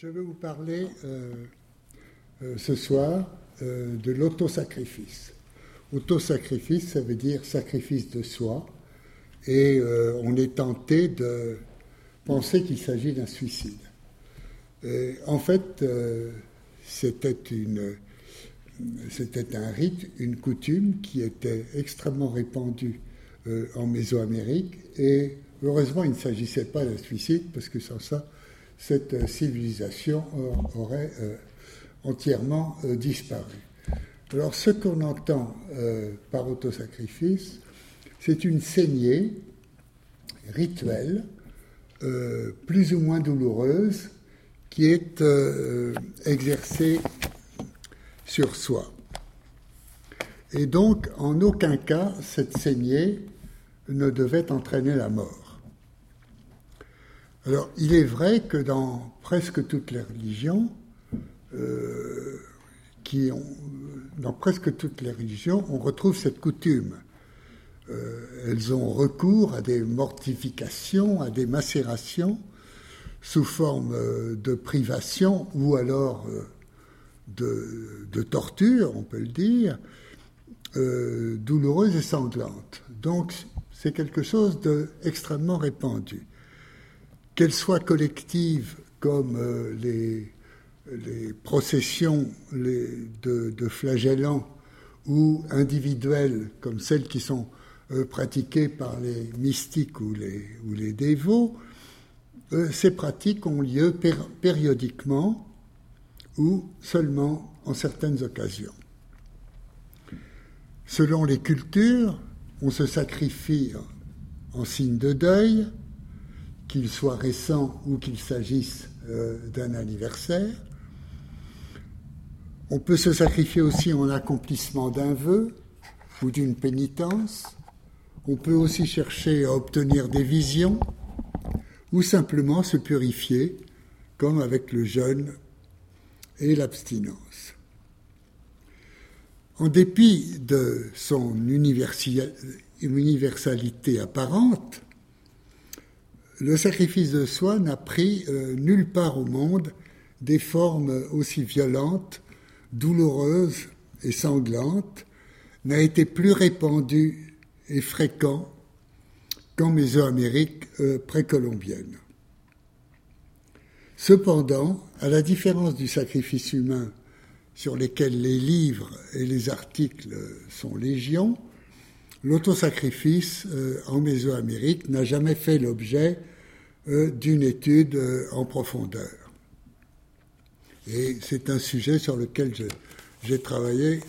Je vais vous parler euh, euh, ce soir euh, de l'autosacrifice. Autosacrifice, ça veut dire sacrifice de soi, et on est tenté de penser qu'il s'agit d'un suicide. en fait, c'était un rite, une coutume qui était extrêmement répandue en Mésoamérique et heureusement il ne s'agissait pas d'un suicide parce que sans ça cette euh, civilisation aurait euh, entièrement euh, disparu. Alors ce qu'on entend par autosacrifice, c'est une saignée rituelle, plus ou moins douloureuse, qui est exercée sur soi. Et donc, en aucun cas, cette saignée ne devait entraîner la mort. Alors, il est vrai que dans presque toutes les religions, euh, dans presque toutes les religions, on retrouve cette coutume. Euh, elles ont recours à des mortifications, à des macérations, sous forme euh, de privation ou alors de, de, torture, on peut le dire, douloureuse et sanglante. Donc, c'est quelque chose d'extrêmement répandu qu'elles soient collectives comme euh, les, processions de, flagellants ou individuelles comme celles qui sont euh, pratiquées par les mystiques ou les, dévots, euh, ces pratiques ont lieu périodiquement ou seulement en certaines occasions. Selon les cultures, on se sacrifie en signe de deuil, qu'il soit récent ou qu'il s'agisse euh, d'un anniversaire. On peut se sacrifier aussi en accomplissement d'un vœu ou d'une pénitence. On peut aussi chercher à obtenir des visions ou simplement se purifier, comme avec le jeûne et l'abstinence. En dépit de son universalité apparente, le sacrifice de soi n'a pris euh, nulle part au monde des formes aussi violentes, douloureuses et sanglantes, n'a été plus répandu et fréquent qu'en Mésoamérique euh, précolombienne. Cependant, à la différence du sacrifice humain sur lesquels les livres et les articles sont légion, l'autosacrifice euh, en Mésoamérique n'a jamais fait l'objet euh, d'une étude euh, en profondeur. Et c'est un sujet sur lequel j'ai travaillé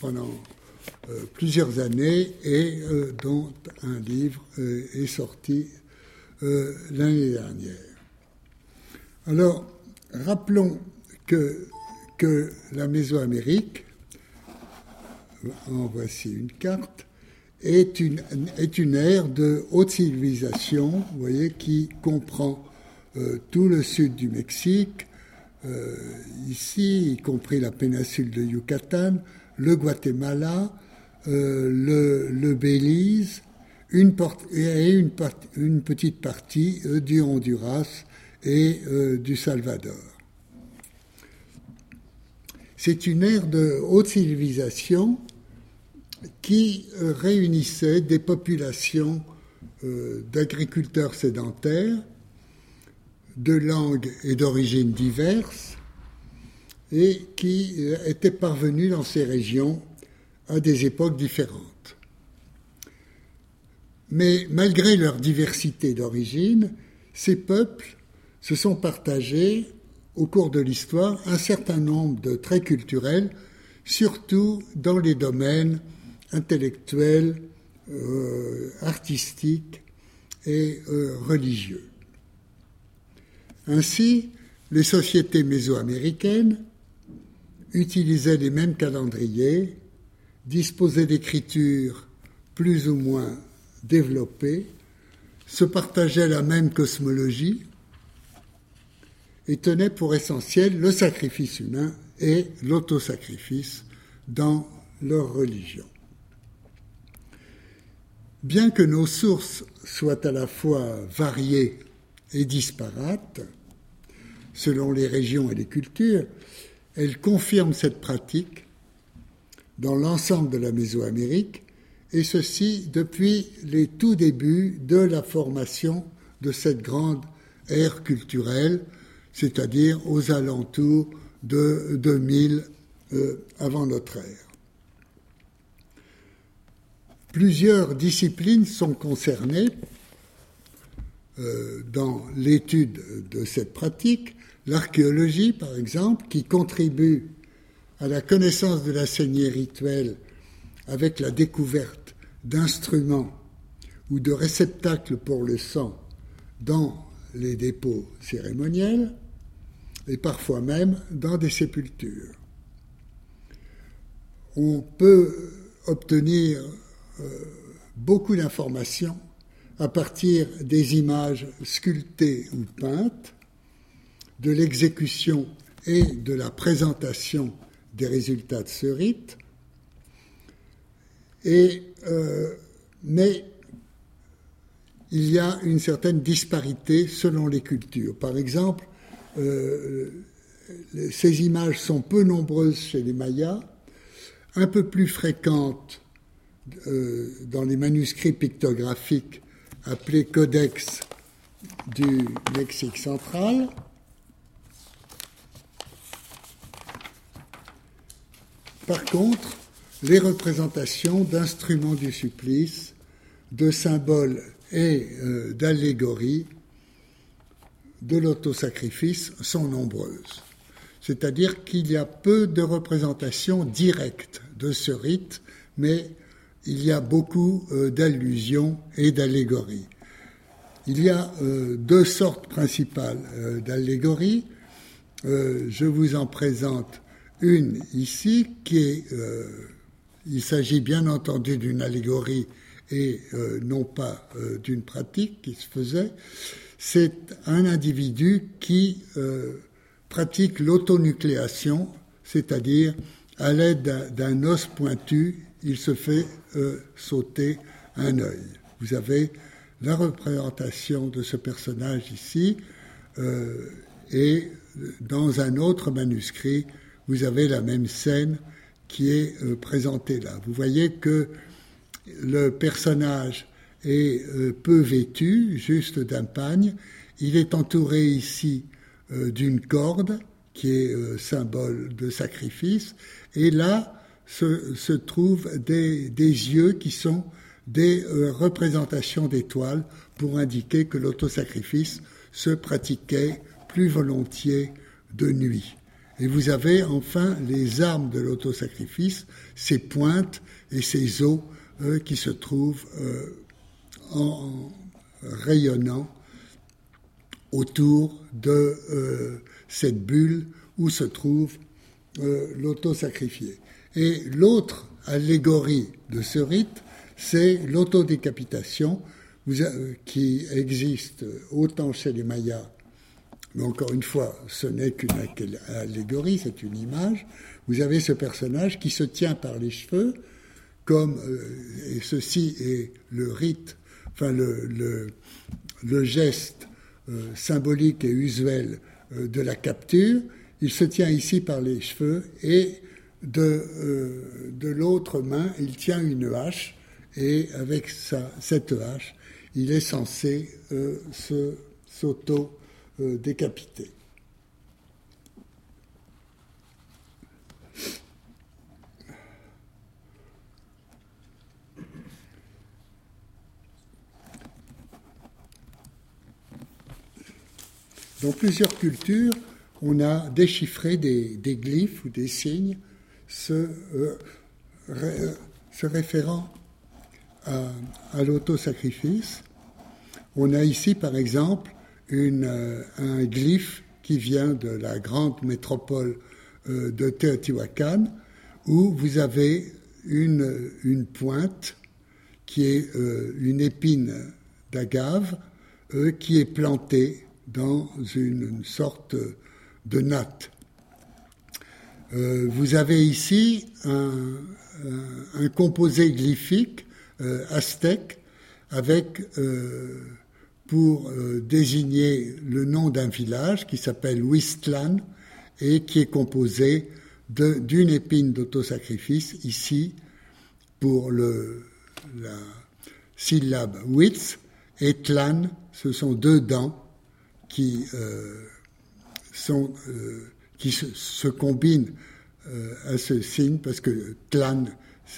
pendant plusieurs années et dont un livre est sorti l'année dernière. Alors, rappelons que, que la Mésoamérique, en voici une carte, est une, est une ère de haute civilisation, vous voyez, qui comprend euh, tout le sud du Mexique, euh, ici, y compris la péninsule de Yucatan, le Guatemala, euh, le, le, Belize, une, et une, une, petite partie du Honduras et du Salvador. C'est une ère de haute civilisation qui euh, réunissait des populations euh, d'agriculteurs sédentaires, de langues et d'origines diverses, et qui euh, étaient parvenus dans ces régions à des époques différentes. Mais malgré leur diversité d'origine, ces peuples se sont partagés au cours de l'histoire un certain nombre de traits culturels, surtout dans les domaines intellectuels, euh, artistiques et euh, religieux. Ainsi, les sociétés mésoaméricaines utilisaient les mêmes calendriers, disposaient d'écritures plus ou moins développées, se partageaient la même cosmologie et tenaient pour essentiel le sacrifice humain et l'autosacrifice dans leur religion. Bien que nos sources soient à la fois variées et disparates, selon les régions et les cultures, elle confirme cette pratique dans l'ensemble de la Mésoamérique, et ceci depuis les tout débuts de la formation de cette grande ère culturelle, c'est-à-dire aux alentours de 2000 euh, avant notre ère. Plusieurs disciplines sont concernées euh, dans l'étude de cette pratique. L'archéologie, par exemple, qui contribue à la connaissance de la saignée rituelle avec la découverte d'instruments ou de réceptacles pour le sang dans les dépôts cérémoniels et parfois même dans des sépultures. On peut obtenir beaucoup d'informations à partir des images sculptées ou peintes, de l'exécution et de la présentation des résultats de ce rite. Euh, mais il y a une certaine disparité selon les cultures. Par exemple, euh, ces images sont peu nombreuses chez les Mayas, un peu plus fréquentes euh, dans les manuscrits pictographiques appelés codex du Mexique central. Par contre, les représentations d'instruments du supplice, de symboles et euh, d'allégories de l'autosacrifice sont nombreuses. C'est-à-dire qu'il y a peu de représentations directes de ce rite, mais il y a beaucoup euh, d'allusions et d'allégories. Il y a euh, deux sortes principales euh, d'allégories. je vous en présente une ici qui est, il s'agit bien entendu d'une allégorie et non pas d'une pratique qui se faisait. C'est un individu qui pratique l'autonucléation, c'est-à-dire à l'aide d'un os pointu, il se fait euh, sauter un œil. Vous avez la représentation de ce personnage ici, euh, et dans un autre manuscrit, vous avez la même scène qui est euh, présentée là. Vous voyez que le personnage est peu vêtu, juste d'un pagne. Il est entouré ici d'une corde qui est symbole de sacrifice, et là, se, trouvent des, yeux qui sont des euh, représentations d'étoiles pour indiquer que l'autosacrifice se pratiquait plus volontiers de nuit. Et vous avez enfin les armes de l'autosacrifice, ces pointes et ces os euh, qui se trouvent euh, en, rayonnant autour de cette bulle où se trouve l'autosacrifié. Et l'autre allégorie de ce rite, c'est l'autodécapitation, euh, qui existe autant chez les Mayas, mais encore une fois, ce n'est qu'une allégorie, c'est une image. Vous avez ce personnage qui se tient par les cheveux, comme, euh, et ceci est le rite, enfin le, geste euh, symbolique et usuel de la capture. Il se tient ici par les cheveux et de, euh, de l'autre main, il tient une hache et avec sa, cette hache, il est censé euh, s'auto-décapiter. Dans plusieurs cultures, on a déchiffré des glyphes ou des signes se, euh, référant à, à l'autosacrifice. On a ici, par exemple, euh, un glyphe qui vient de la grande métropole euh, de Teotihuacan, où vous avez une pointe qui est une épine d'agave qui est plantée dans une sorte de natte. Euh, vous avez ici un, composé glyphique euh, aztèque avec euh, pour désigner le nom d'un village qui s'appelle Wistlan et qui est composé d'une épine d'autosacrifice, ici, pour le, la syllabe witz, et tlan, ce sont deux dents qui, sont, qui se, combinent euh, à ce signe, parce que tlan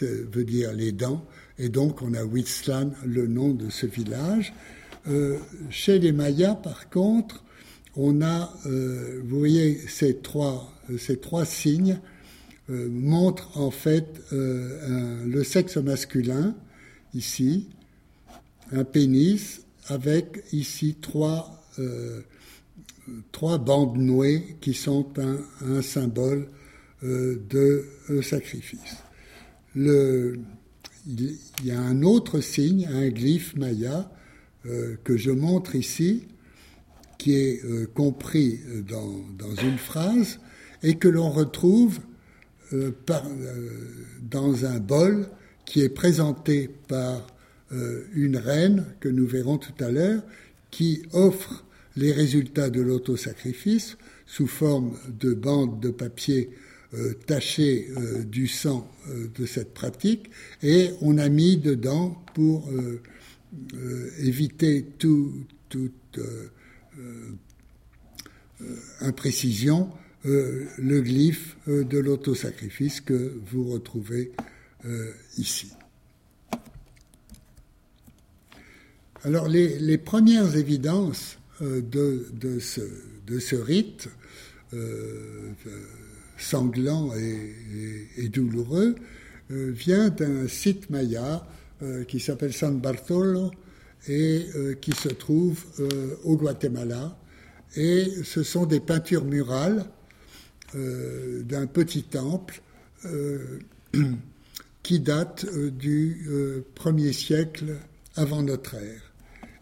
veut dire les dents, et donc on a Witzlan, le nom de ce village. chez les Mayas, par contre, on a, vous voyez, ces trois euh, ces trois signes euh, montrent en fait euh, le sexe masculin, ici, un pénis, avec ici trois, trois bandes nouées qui sont un, symbole de sacrifice. Il y a un autre signe, un glyphe maya, que je montre ici, qui est compris dans, une phrase, et que l'on retrouve euh, euh, dans un bol qui est présenté par euh, une reine que nous verrons tout à l'heure, qui offre les résultats de l'autosacrifice sous forme de bandes de papier tachées du sang de cette pratique, et on a mis dedans pour éviter toute imprécision euh, le glyphe euh, de l'autosacrifice que vous retrouvez euh, ici. Alors les, premières évidences de, ce, de, ce, rite sanglant et, douloureux vient d'un site maya qui s'appelle San Bartolo et qui se trouve au Guatemala. Et ce sont des peintures murales euh, d'un petit temple euh, qui date euh, du premier siècle avant notre ère.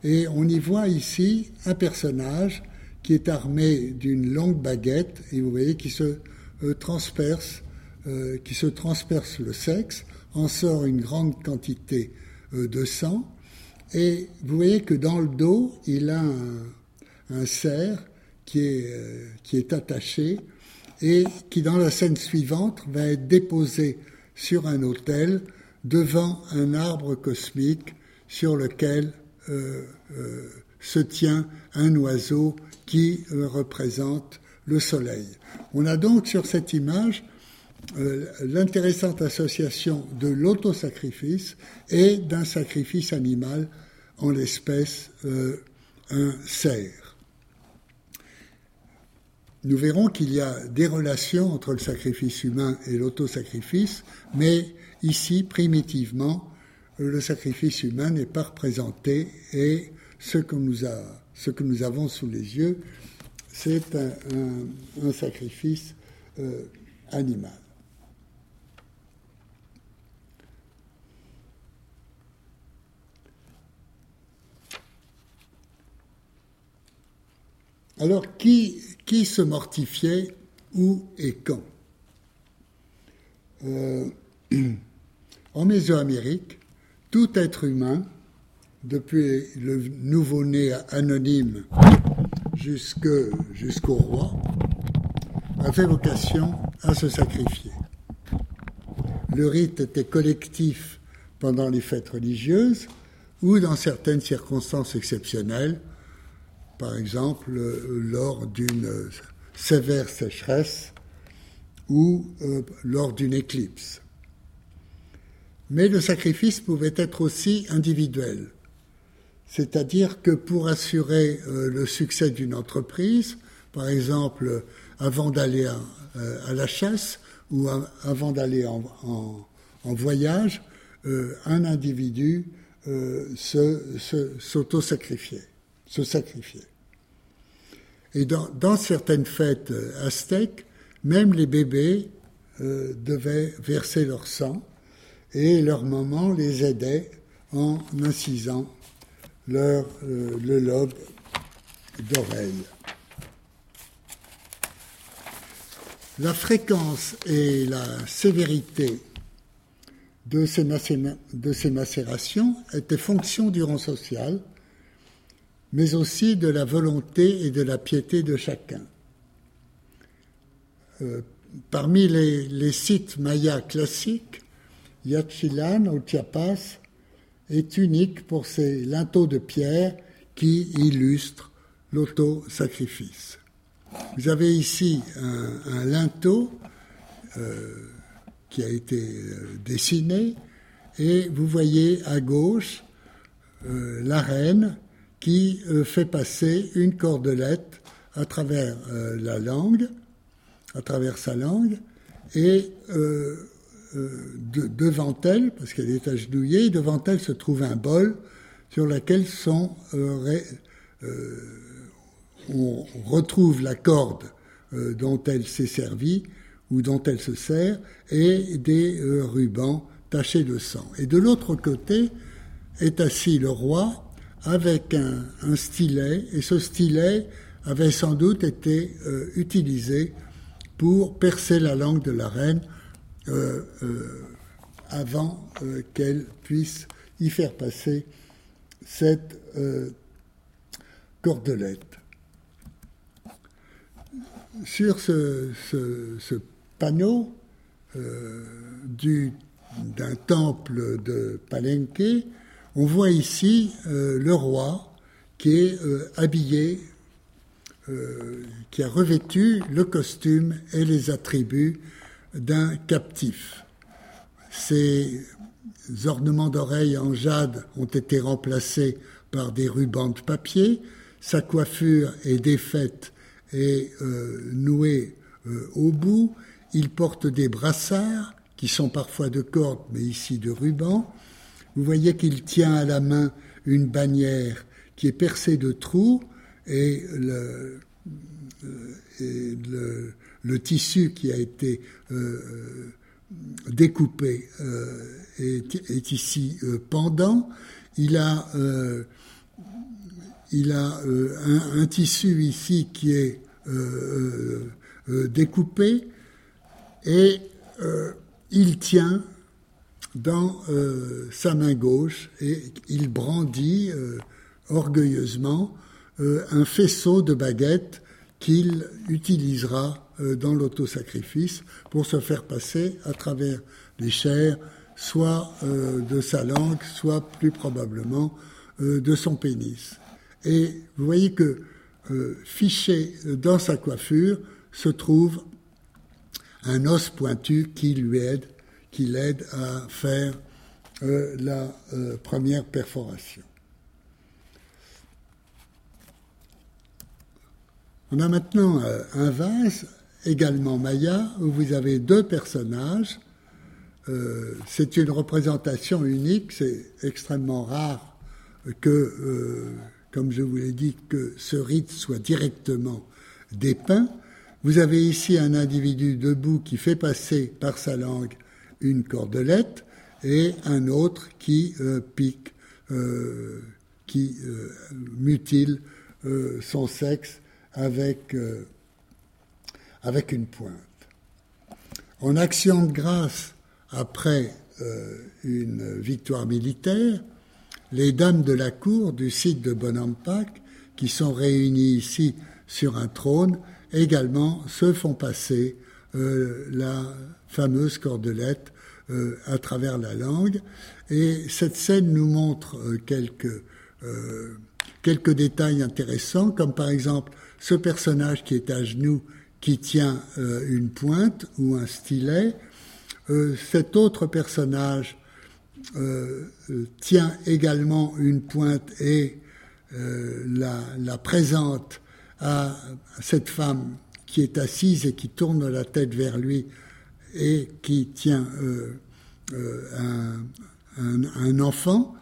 Et on y voit ici un personnage qui est armé d'une longue baguette, et vous voyez, qui se transperce, qui se transperce le sexe, en sort une grande quantité de sang, et vous voyez que dans le dos, il a un, cerf qui est, attaché et qui dans la scène suivante va être déposé sur un autel devant un arbre cosmique sur lequel euh, euh, se tient un oiseau qui euh, représente le soleil. On a donc sur cette image l'intéressante association de l'autosacrifice et d'un sacrifice animal, en l'espèce un cerf nous verrons qu'il y a des relations entre le sacrifice humain et l'autosacrifice, mais ici, primitivement, le sacrifice humain n'est pas représenté et ce que nous, avons sous les yeux, c'est un, sacrifice euh, animal. Alors, qui, qui se mortifiait où et quand? Euh, En Mésoamérique, tout être humain, depuis le nouveau-né anonyme jusqu'au roi, avait vocation à se sacrifier. Le rite était collectif pendant les fêtes religieuses ou dans certaines circonstances exceptionnelles, par exemple lors d'une sévère sécheresse ou euh, lors d'une éclipse. Mais le sacrifice pouvait être aussi individuel, c'est-à-dire que pour assurer euh, le succès d'une entreprise, par exemple avant d'aller à, euh, la chasse ou avant d'aller en, voyage, un individu s'auto-sacrifiait se sacrifier. Et dans, certaines fêtes euh, aztèques, même les bébés euh, devaient verser leur sang et leur maman les aidait en incisant leur, euh, le lobe d'oreille. La fréquence et la sévérité de ces, macérations étaient fonction du rang social mais aussi de la volonté et de la piété de chacun. Euh, parmi les, sites mayas classiques, Yachilan au Chiapas est unique pour ses linteaux de pierre qui illustrent l'auto-sacrifice. Vous avez ici un, linteau euh, qui a été euh, dessiné et vous voyez à gauche la reine qui fait passer une cordelette à travers la langue à travers sa langue, et euh, euh, devant elle, parce qu'elle est agenouillée, devant elle se trouve un bol sur lequel sont, euh, on retrouve la corde dont elle s'est servie ou dont elle se sert, et des rubans tachés de sang. Et de l'autre côté est assis le roi avec un, stylet, et ce stylet avait sans doute été utilisé pour percer la langue de la reine euh, euh, avant euh, qu'elle puisse y faire passer cette cordelette. Sur ce, panneau d'un temple de Palenque, on voit ici le roi qui est habillé euh, qui a revêtu le costume et les attributs d'un captif. Ses ornements d'oreilles en jade ont été remplacés par des rubans de papier, sa coiffure est défaite et euh, nouée euh, au bout, il porte des brassards qui sont parfois de corde mais ici de ruban. Vous voyez qu'il tient à la main une bannière qui est percée de trous et le, euh, le, tissu qui a été euh, euh, découpé est, ici pendant. Il a, a un, tissu ici qui est découpé et il tient dans sa main gauche et il brandit orgueilleusement euh, un faisceau de baguettes qu'il utilisera euh, dans l'autosacrifice pour se faire passer à travers les chairs, soit euh, de sa langue, soit plus probablement de son pénis. Et vous voyez que fiché dans sa coiffure se trouve un os pointu qui lui aide, qui l'aide à faire la première perforation. On a maintenant euh, un vase, également Maya, où vous avez deux personnages. Euh, c'est une représentation unique, c'est extrêmement rare que, euh, comme je vous l'ai dit, que ce rite soit directement dépeint. Vous avez ici un individu debout qui fait passer par sa langue une cordelette et un autre qui pique, qui mutile son sexe avec, euh, avec une pointe. En action de grâce, après euh, une victoire militaire, les dames de la cour du site de Bonampak, qui sont réunies ici sur un trône, également se font passer euh, la fameuse cordelette à travers la langue. Et cette scène nous montre quelques, quelques détails intéressants, comme par exemple ce personnage qui est à genoux, qui tient euh, une pointe ou un stylet, euh, cet autre personnage euh, tient également une pointe et la, présente à cette femme qui est assise et qui tourne la tête vers lui et qui tient un, enfant.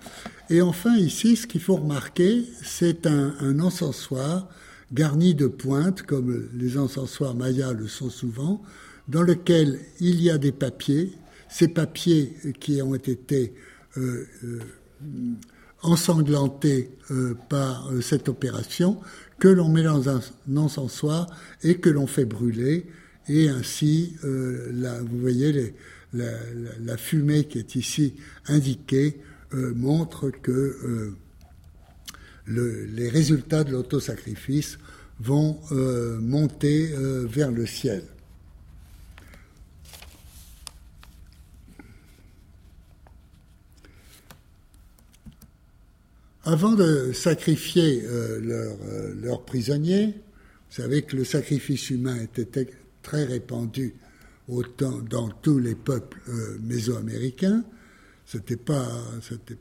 Et enfin, ici, ce qu'il faut remarquer, c'est un, un encensoir garni de pointes, comme les encensoirs mayas le sont souvent, dans lequel il y a des papiers, ces papiers qui ont été euh, euh, ensanglantés euh, par cette opération, que l'on met dans un encensoir et que l'on fait brûler, et ainsi, vous voyez, la, fumée qui est ici indiquée montre que les résultats de l'autosacrifice vont monter vers le ciel. Avant de sacrifier leurs prisonniers, vous savez que le sacrifice humain était très répandu dans tous les peuples euh, mésoaméricains. Ce n'était pas,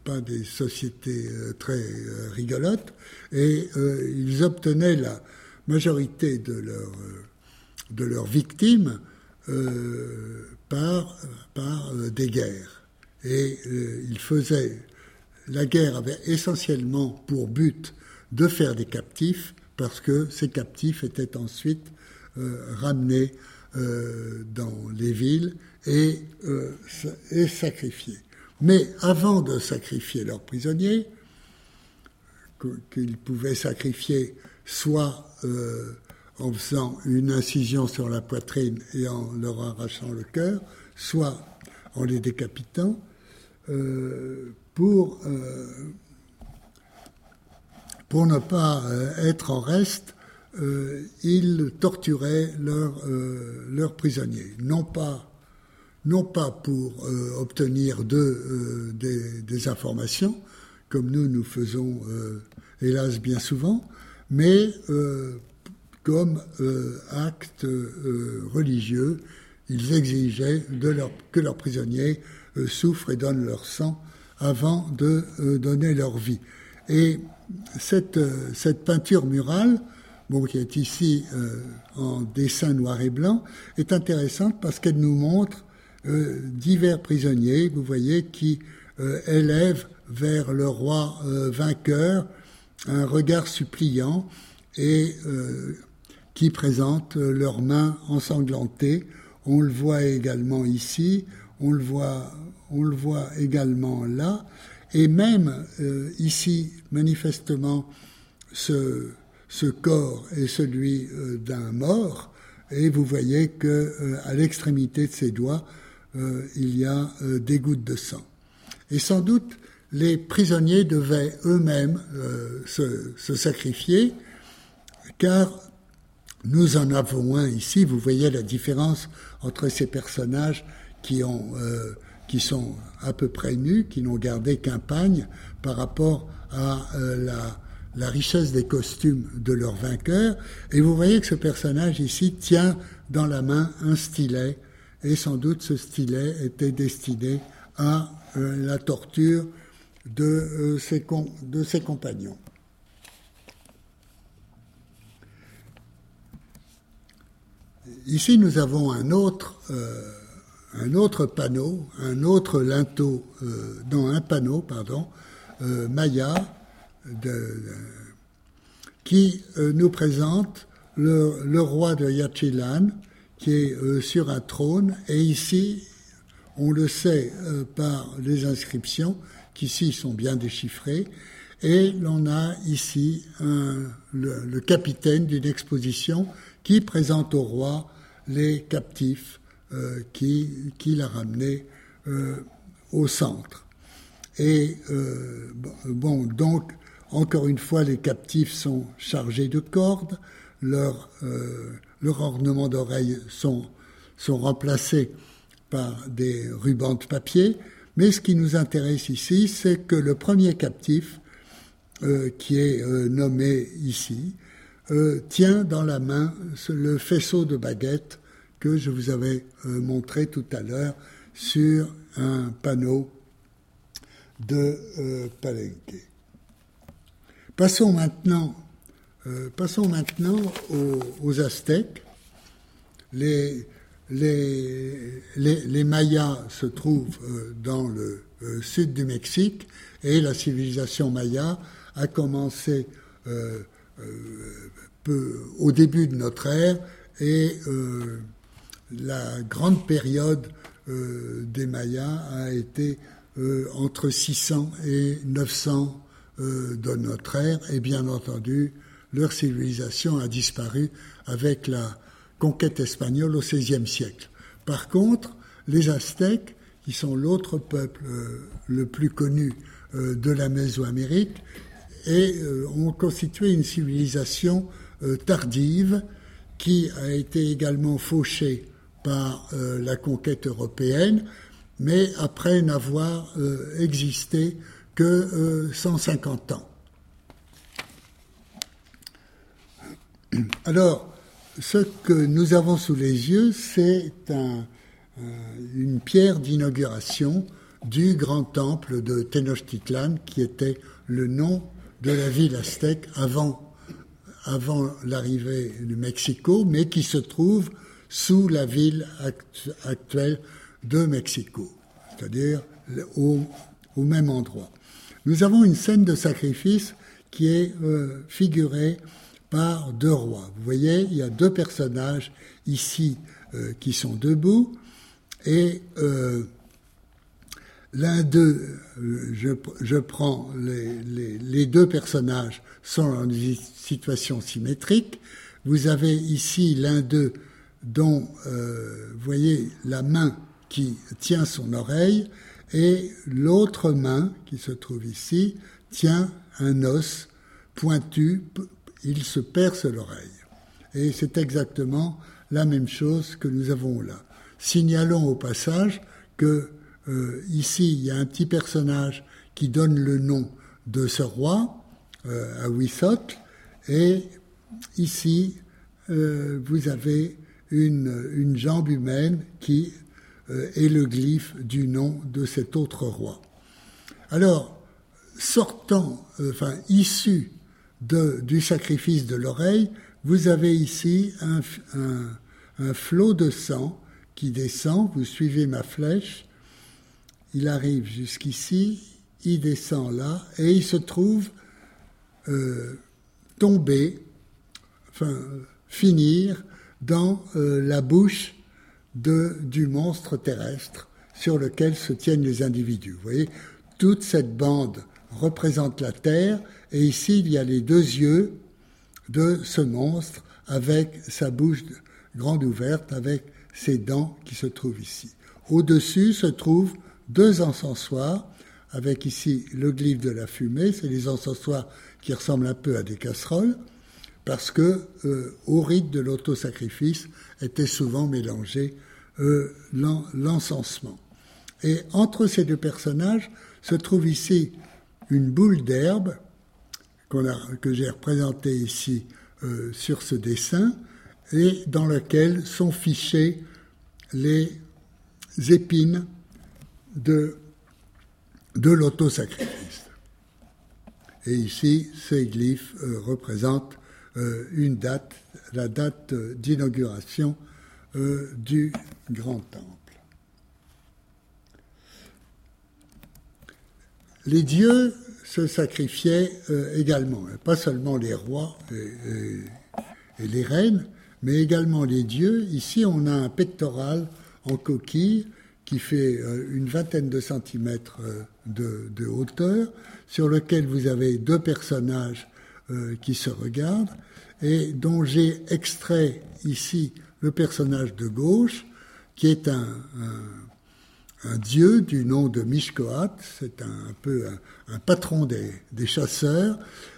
pas des sociétés euh, très euh, rigolotes. Et ils obtenaient la majorité de, leur, de leurs victimes par, par des guerres. Et ils faisaient. La guerre avait essentiellement pour but de faire des captifs, parce que ces captifs étaient ensuite ramenés euh, dans les villes et, euh, et sacrifiés. Mais avant de sacrifier leurs prisonniers, qu'ils pouvaient sacrifier soit euh, en faisant une incision sur la poitrine et en leur arrachant le cœur, soit en les décapitant, pour, pour ne pas être en reste euh, ils torturaient leurs, leurs prisonniers, non pas, non pas pour euh, obtenir euh, des, informations, comme nous nous faisons hélas bien souvent, mais comme acte religieux, ils exigeaient que leurs prisonniers souffrent et donnent leur sang avant de donner leur vie. Et cette, peinture murale qui est ici euh, en dessin noir et blanc, est intéressante parce qu'elle nous montre euh, divers prisonniers, vous voyez, qui euh, élèvent vers le roi vainqueur un regard suppliant et qui présentent leurs mains ensanglantées. On le voit également ici, on le voit, également là, et même ici, manifestement, ce, corps est celui euh, d'un mort, et vous voyez que euh, à l'extrémité de ses doigts, euh, il y a des gouttes de sang. Et sans doute, les prisonniers devaient eux-mêmes se, se, sacrifier, car nous en avons un ici. Vous voyez la différence entre ces personnages qui ont qui sont à peu près nus, qui n'ont gardé qu'un pagne par rapport à la la richesse des costumes de leurs vainqueurs. Et vous voyez que ce personnage ici tient dans la main un stylet, et sans doute ce stylet était destiné à euh, la torture de, euh, ses de, ses compagnons. Ici, nous avons un autre, euh, un autre panneau, un autre linteau, dans un panneau, pardon, Maya, qui nous présente le, roi de Yachilan, qui est euh, sur un trône, et ici, on le sait euh, par les inscriptions, qui ici sont bien déchiffrées, et l'on a ici le, capitaine d'une exposition qui présente au roi les captifs qu'il qui a ramenés au centre. Et bon, donc encore une fois, les captifs sont chargés de cordes, leurs euh, ornements d'oreilles sont, sont remplacés par des rubans de papier. Mais ce qui nous intéresse ici, c'est que le premier captif, euh, qui est euh, nommé ici, tient dans la main le faisceau de baguettes que je vous avais montré tout à l'heure sur un panneau de Palenque. Passons maintenant, euh, passons maintenant aux, Aztèques. Les, Mayas se trouvent euh, dans le euh, sud du Mexique et la civilisation maya a commencé au début de notre ère et la grande période des Mayas a été entre 600 et 900 euh, de notre ère, et bien entendu, leur civilisation a disparu avec la conquête espagnole au XVIe siècle. Par contre, les Aztèques, qui sont l'autre peuple euh, le plus connu euh, de la Mésoamérique, et ont constitué une civilisation tardive qui a été également fauchée par la conquête européenne, mais après n'avoir existé que 150 ans. Alors, ce que nous avons sous les yeux, c'est une pierre d'inauguration du grand temple de Tenochtitlan, qui était le nom de la ville aztèque avant, avant l'arrivée du Mexico, mais qui se trouve sous la ville actuelle de Mexico, c'est-à-dire au, même endroit. Nous avons une scène de sacrifice qui est euh, figurée par deux rois. Vous voyez, il y a deux personnages ici euh, qui sont debout, et euh, l'un d'eux, euh, je, prends les, deux personnages sont en situation symétrique. Vous avez ici l'un d'eux dont, vous voyez, la main qui tient son oreille, et l'autre main qui se trouve ici tient un os pointu il se perce l'oreille. Et c'est exactement la même chose que nous avons là. Signalons au passage que euh, ici, il y a un petit personnage qui donne le nom de ce roi, euh, à Wissot, et ici, euh, vous avez une, une, jambe humaine qui est le glyphe du nom de cet autre roi. Alors, sortant, enfin, issu du sacrifice de l'oreille, vous avez ici un, flot de sang qui descend, vous suivez ma flèche, il arrive jusqu'ici, il descend là, et il se trouve euh, tomber, enfin finir dans euh, la bouche de, du monstre terrestre sur lequel se tiennent les individus. Vous voyez, toute cette bande représente la Terre, et ici il y a les deux yeux de ce monstre avec sa bouche grande ouverte, avec ses dents qui se trouvent ici. Au-dessus se trouvent deux encensoirs, avec ici le glyphe de la fumée, c'est les encensoirs qui ressemblent un peu à des casseroles, parce que euh, au rite de l'autosacrifice était souvent mélangé euh, l'encensement. Et entre ces deux personnages se trouve ici une boule d'herbe que j'ai représentée ici euh, sur ce dessin et dans lequel sont fichées les épines de, de l'autosacrifice. Et ici, ces glyphes euh, représentent euh, une date, la date d'inauguration du grand temple. Les dieux se sacrifiaient euh, également, hein. pas seulement les rois et, les reines, mais également les dieux. Ici, on a un pectoral en coquille qui fait euh, une vingtaine de centimètres euh, de, hauteur, sur lequel vous avez deux personnages qui se regardent, et dont j'ai extrait ici le personnage de gauche, qui est un un dieu du nom de Mishkoat, c'est un, peu un, patron des, chasseurs,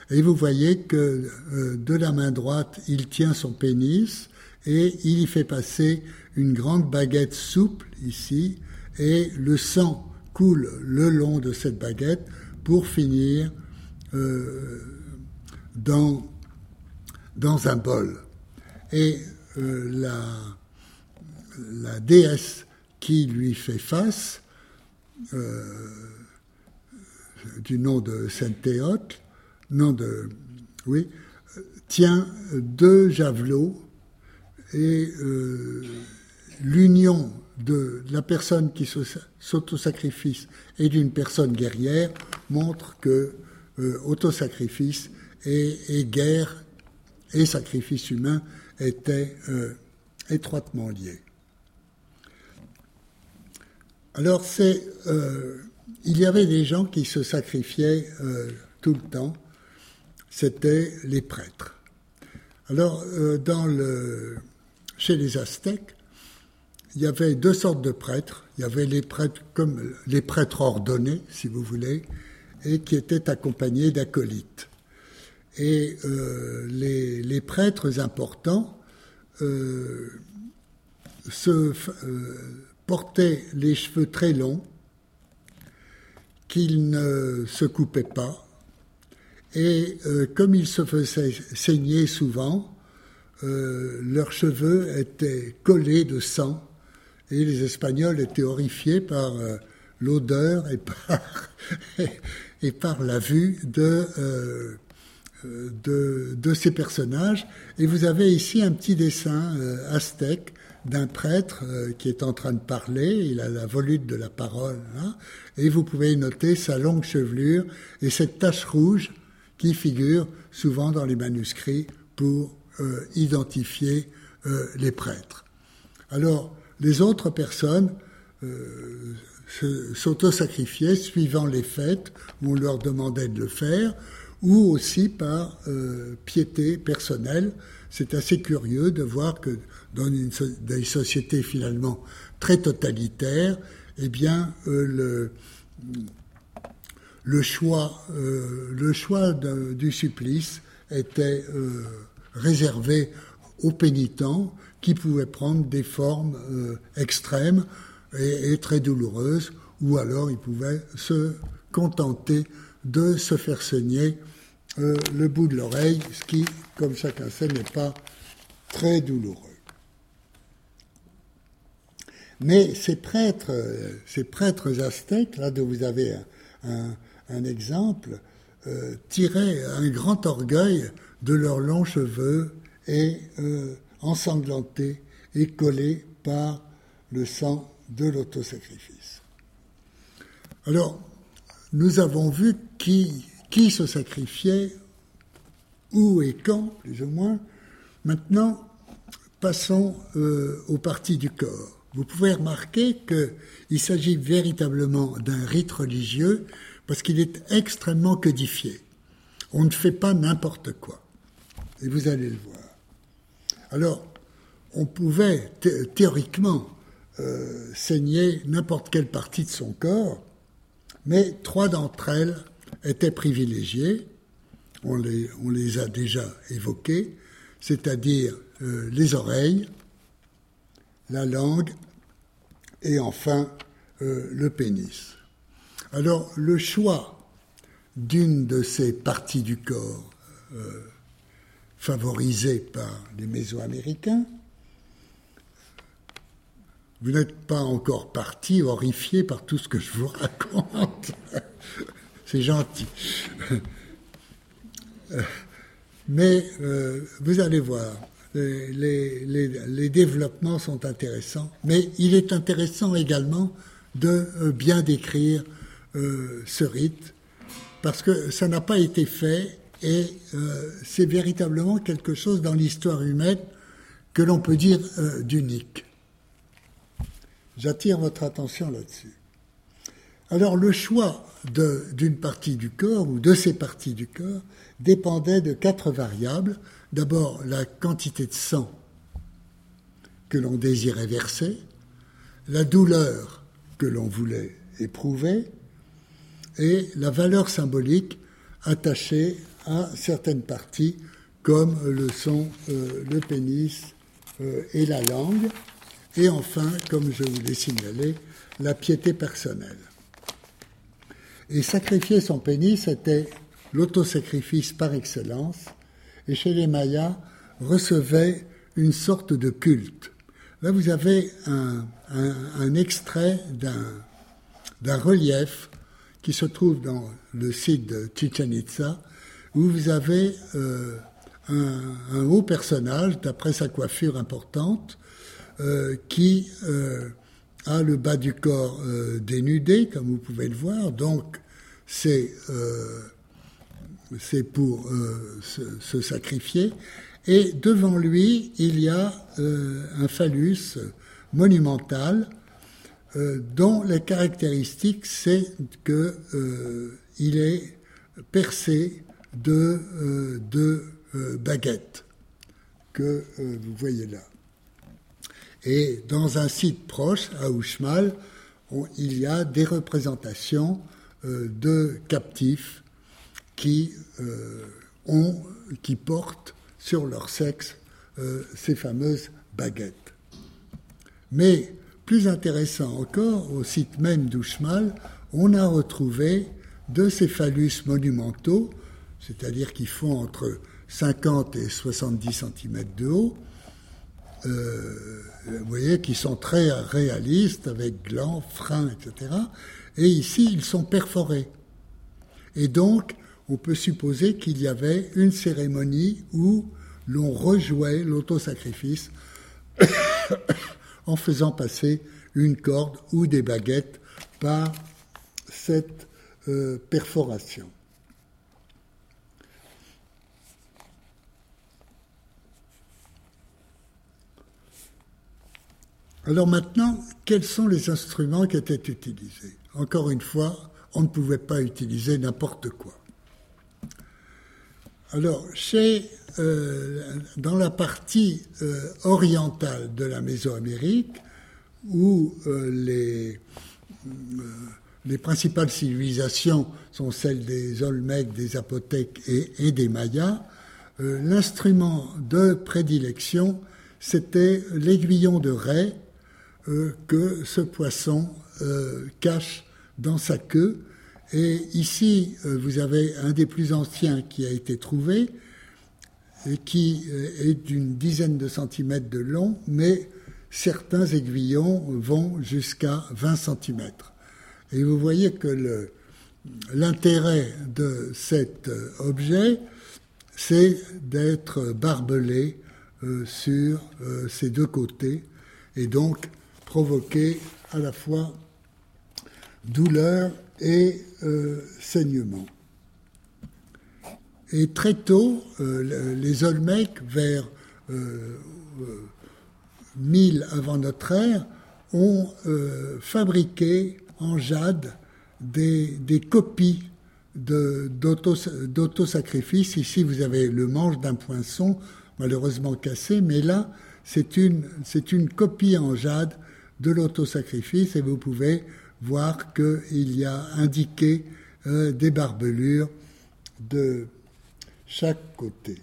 et vous voyez que euh, de la main droite, il tient son pénis et il y fait passer une grande baguette souple ici, et le sang coule le long de cette baguette pour finir euh, dans, dans un bol. Et euh, la déesse qui lui fait face, euh, du nom de Saint Théote, nom de, oui, tient deux javelots et euh, l'union de la personne qui s'autosacrifie et d'une personne guerrière montre que euh, autosacrifice et, guerre et sacrifice humain étaient étroitement liés. Alors, c'est, euh, il y avait des gens qui se sacrifiaient euh, tout le temps. C'était les prêtres. Alors, euh, dans le, chez les Aztèques, il y avait deux sortes de prêtres. Il y avait les prêtres comme les prêtres ordonnés, si vous voulez, et qui étaient accompagnés d'acolytes. Et les, prêtres importants se, portaient les cheveux très longs, qu'ils ne se coupaient pas, et comme ils se faisaient saigner souvent, leurs cheveux étaient collés de sang et les Espagnols étaient horrifiés par euh, l'odeur et par, et par la vue de, euh, de, de, ces personnages. Et vous avez ici un petit dessin euh, aztèque d'un prêtre qui est en train de parler, il a la volute de la parole, hein, et vous pouvez noter sa longue chevelure et cette tache rouge qui figure souvent dans les manuscrits pour identifier les prêtres. Alors, les autres personnes euh, s'auto-sacrifiaient suivant les fêtes où on leur demandait de le faire, ou aussi par euh, piété personnelle. C'est assez curieux de voir que dans une, des sociétés finalement très totalitaires, eh bien, euh, le, choix, le choix du supplice était réservé aux pénitents qui pouvaient prendre des formes euh, extrêmes et, très douloureuses, ou alors ils pouvaient se contenter de se faire saigner euh, le bout de l'oreille, ce qui, comme chacun sait, n'est pas très douloureux. Mais ces prêtres, euh, ces prêtres aztèques, là dont vous avez un, exemple, tiraient un grand orgueil de leurs longs cheveux et ensanglanté et collé par le sang de l'autosacrifice. Alors, nous avons vu qui, qui se sacrifiait, où et quand, plus ou moins. Maintenant, passons euh, aux parties du corps. Vous pouvez remarquer qu'il s'agit véritablement d'un rite religieux parce qu'il est extrêmement codifié. On ne fait pas n'importe quoi. Et vous allez le voir. Alors, on pouvait théoriquement euh, saigner n'importe quelle partie de son corps, mais trois d'entre elles étaient privilégiées, on les, a déjà évoquées, c'est-à-dire euh, les oreilles, la langue et enfin euh, le pénis. Alors le choix d'une de ces parties du corps favorisé par les Mésoaméricains. Vous n'êtes pas encore parti horrifié par tout ce que je vous raconte. C'est gentil. Mais euh, vous allez voir, les, développements sont intéressants, mais il est intéressant également de euh, bien décrire euh, ce rite, parce que ça n'a pas été fait et euh, c'est véritablement quelque chose dans l'histoire humaine que l'on peut dire euh, d'unique. J'attire votre attention là-dessus. Alors le choix d'une partie du corps ou de ces parties du corps dépendait de quatre variables. D'abord la quantité de sang que l'on désirait verser, la douleur que l'on voulait éprouver et la valeur symbolique attachée à certaines parties, comme le sont euh, le pénis euh, et la langue, et enfin, comme je vous l'ai signalé, la piété personnelle. Et sacrifier son pénis était l'autosacrifice par excellence, et chez les Mayas recevait une sorte de culte. Là, vous avez un, extrait d'un relief qui se trouve dans le site de Chichen où vous avez euh, un, haut personnage, d'après sa coiffure importante, euh, qui euh, a le bas du corps dénudé, comme vous pouvez le voir. Donc, c'est c'est pour se, sacrifier. Et devant lui, il y a un phallus monumental dont la caractéristique, c'est qu'il est percé de, euh, de euh, baguettes que euh, vous voyez là. Et dans un site proche, à Uxmal, il y a des représentations de captifs qui ont, qui portent sur leur sexe ces fameuses baguettes. Mais plus intéressant encore, au site même d'Uxmal, on a retrouvé deux céphalus monumentaux, c'est-à-dire qui font entre 50 et 70 cm de haut, euh, vous voyez, qui sont très réalistes, avec glands, freins, etc. Et ici, ils sont perforés. Et donc, on peut supposer qu'il y avait une cérémonie où l'on rejouait l'autosacrifice en faisant passer une corde ou des baguettes par cette euh, perforation. Alors maintenant, quels sont les instruments qui étaient utilisés? Encore une fois, on ne pouvait pas utiliser n'importe quoi. Alors, chez, euh, dans la partie euh, orientale de la Mésoamérique, où euh, les, les principales civilisations sont celles des Olmecs, des Apothèques et, et des Mayas, l'instrument de prédilection, c'était l'aiguillon de raie euh, que ce poisson euh, cache dans sa queue. Et ici, euh, vous avez un des plus anciens qui a été trouvé, et qui est d'une dizaine de centimètres de long, mais certains aiguillons vont jusqu'à 20 centimètres. Et vous voyez que l'intérêt de cet objet, c'est d'être barbelé sur ses deux côtés, et donc provoquer à la fois douleur et euh, saignement. Et très tôt, euh, les Olmecs, vers 1000 euh, avant notre ère, ont fabriqué en jade des, des copies d'autosacrifice. Ici, vous avez le manche d'un poinçon, malheureusement cassé, mais là, c'est une, une copie en jade de l'autosacrifice et vous pouvez voir qu'il y a indiqué euh, des barbelures de chaque côté.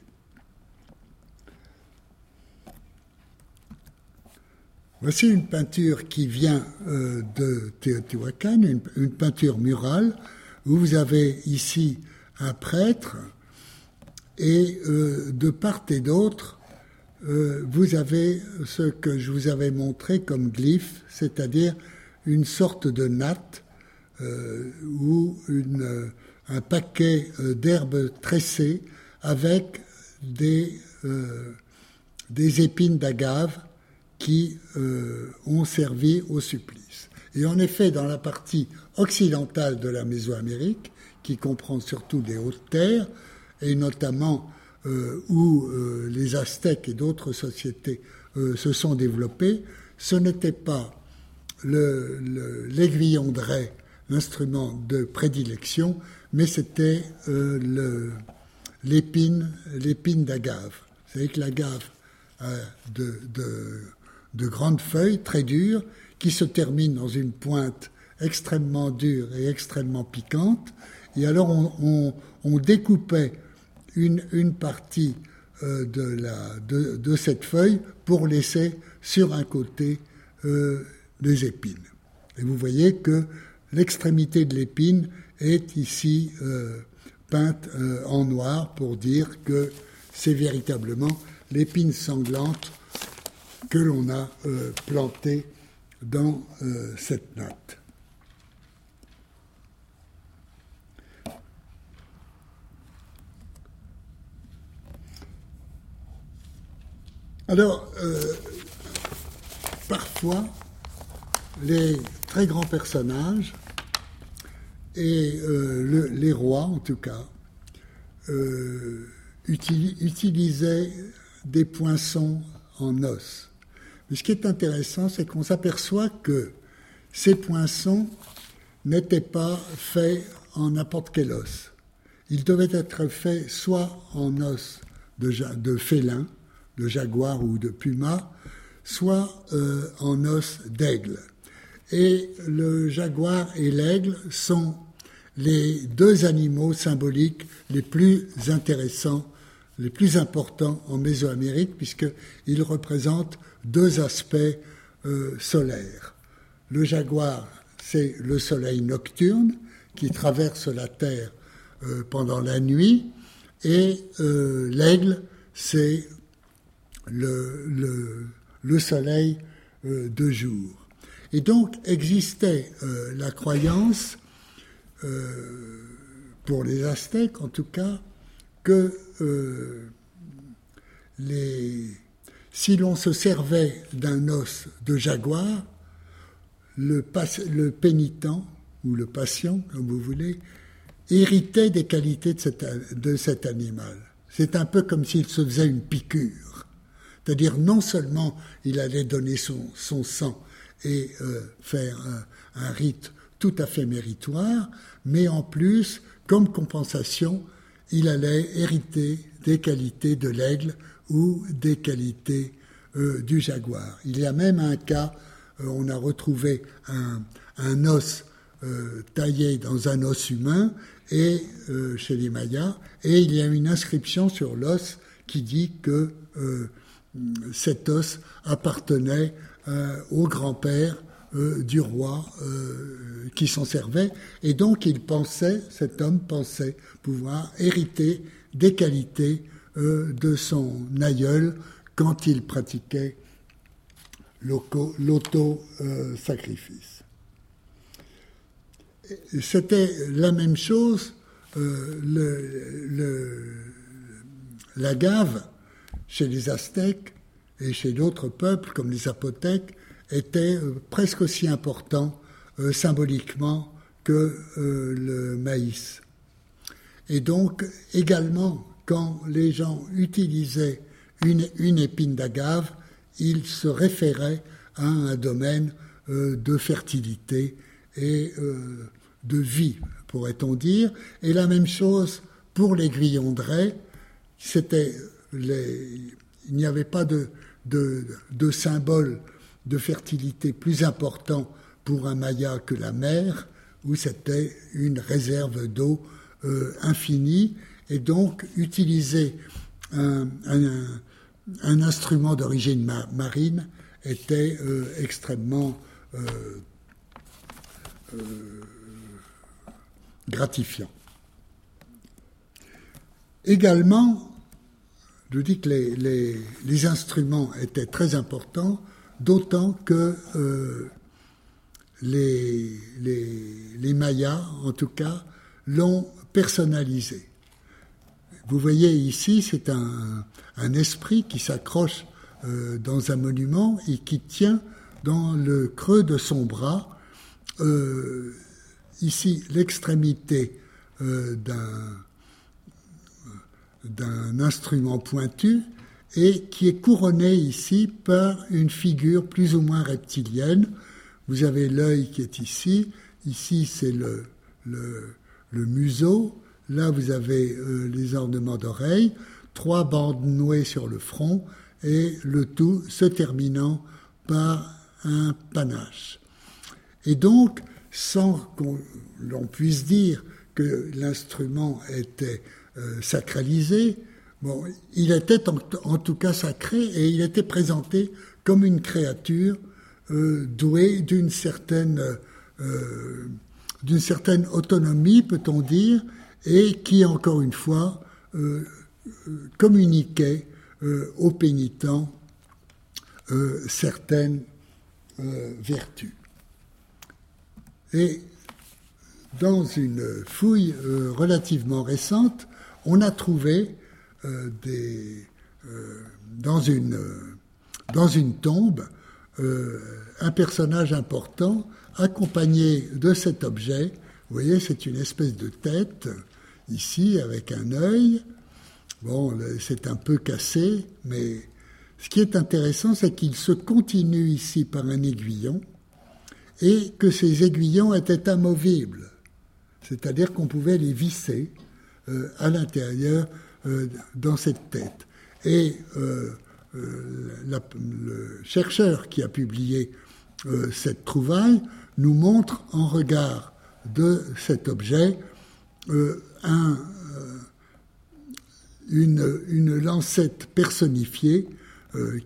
Voici une peinture qui vient euh, de Teotihuacan, une, peinture murale, où vous avez ici un prêtre et euh, de part et d'autre euh, vous avez ce que je vous avais montré comme glyphe, c'est-à-dire une sorte de natte euh, ou euh, un paquet d'herbes tressées avec des, des épines d'agave qui ont servi au supplice. Et en effet, dans la partie occidentale de la Mésoamérique, qui comprend surtout des hautes terres, et notamment euh, où euh, les Aztèques et d'autres sociétés euh, se sont développées, ce n'était pas l'aiguillon de raie, l'instrument de prédilection, mais c'était l'épine, d'agave. Vous savez que l'agave a de, de, grandes feuilles très dures qui se terminent dans une pointe extrêmement dure et extrêmement piquante. Et alors on, on découpait une, partie euh, de, cette feuille pour laisser sur un côté euh, des épines. Et vous voyez que l'extrémité de l'épine est ici euh, peinte en noir pour dire que c'est véritablement l'épine sanglante que l'on a plantée dans cette natte. Alors, euh, parfois, les très grands personnages, et euh, les rois en tout cas, euh, utilisaient des poinçons en os. Mais ce qui est intéressant, c'est qu'on s'aperçoit que ces poinçons n'étaient pas faits en n'importe quel os. Ils devaient être faits soit en os de, de félin, de jaguar ou de puma, soit euh, en os d'aigle. Et le jaguar et l'aigle sont les deux animaux symboliques les plus intéressants, les plus importants en Mésoamérique, puisqu'ils représentent deux aspects euh, solaires. Le jaguar, c'est le soleil nocturne qui traverse la Terre euh, pendant la nuit, et l'aigle, c'est le, le, soleil de jour. Et donc existait la croyance euh, pour les Aztèques en tout cas, que euh, si l'on se servait d'un os de jaguar, le, pénitent ou le patient, comme vous voulez, héritait des qualités de, de cet animal. C'est un peu comme s'il se faisait une piqûre. C'est-à-dire non seulement il allait donner son, sang et euh, faire un, un, rite tout à fait méritoire, mais en plus, comme compensation, il allait hériter des qualités de l'aigle ou des qualités euh, du jaguar. Il y a même un cas, euh, on a retrouvé un, os euh, taillé dans un os humain chez les Mayas, et il y a une inscription sur l'os qui dit que cet os appartenait au grand-père euh, du roi euh, qui s'en servait, et donc il pensait, cet homme pensait pouvoir hériter des qualités euh, de son aïeul quand il pratiquait l'auto-sacrifice. C'était la même chose, la gave chez les Aztèques et chez d'autres peuples comme les Zapotèques était euh, presque aussi important euh, symboliquement que euh, le maïs. Et donc, également, quand les gens utilisaient une, une épine d'agave, ils se référaient à un domaine de fertilité et de vie, pourrait-on dire. Et la même chose pour l'aiguillon de raie, c'était il n'y avait pas de, symbole de fertilité plus important pour un Maya que la mer, où c'était une réserve d'eau euh, infinie, et donc utiliser un, instrument d'origine marine était euh, extrêmement euh, gratifiant. Également, je dis que les instruments étaient très importants d'autant que euh, les, les, Mayas, en tout cas, l'ont personnalisé. Vous voyez ici, c'est un, esprit qui s'accroche euh, dans un monument et qui tient dans le creux de son bras, euh, ici, l'extrémité d'un instrument pointu et qui est couronné ici par une figure plus ou moins reptilienne. Vous avez l'œil qui est ici, ici c'est le, le, museau, là vous avez euh, les ornements d'oreilles, trois bandes nouées sur le front et le tout se terminant par un panache. Et donc, sans qu'on puisse dire que l'instrument était euh, sacralisé, Bon, il était en, tout cas sacré et il était présenté comme une créature euh, douée d'une certaine, euh, d'une certaine autonomie, peut-on dire, et qui, encore une fois, communiquait aux pénitents certaines vertus. Et dans une fouille relativement récente, on a trouvé euh, euh, dans, une, dans une tombe euh, un personnage important accompagné de cet objet. Vous voyez, c'est une espèce de tête ici avec un œil. Bon, c'est un peu cassé, mais ce qui est intéressant, c'est qu'il se continue ici par un aiguillon et que ces aiguillons étaient amovibles, c'est-à-dire qu'on pouvait les visser à l'intérieur euh, dans cette tête. Et euh, euh, le chercheur qui a publié cette trouvaille nous montre en regard de cet objet un, une, une, lancette personnifiée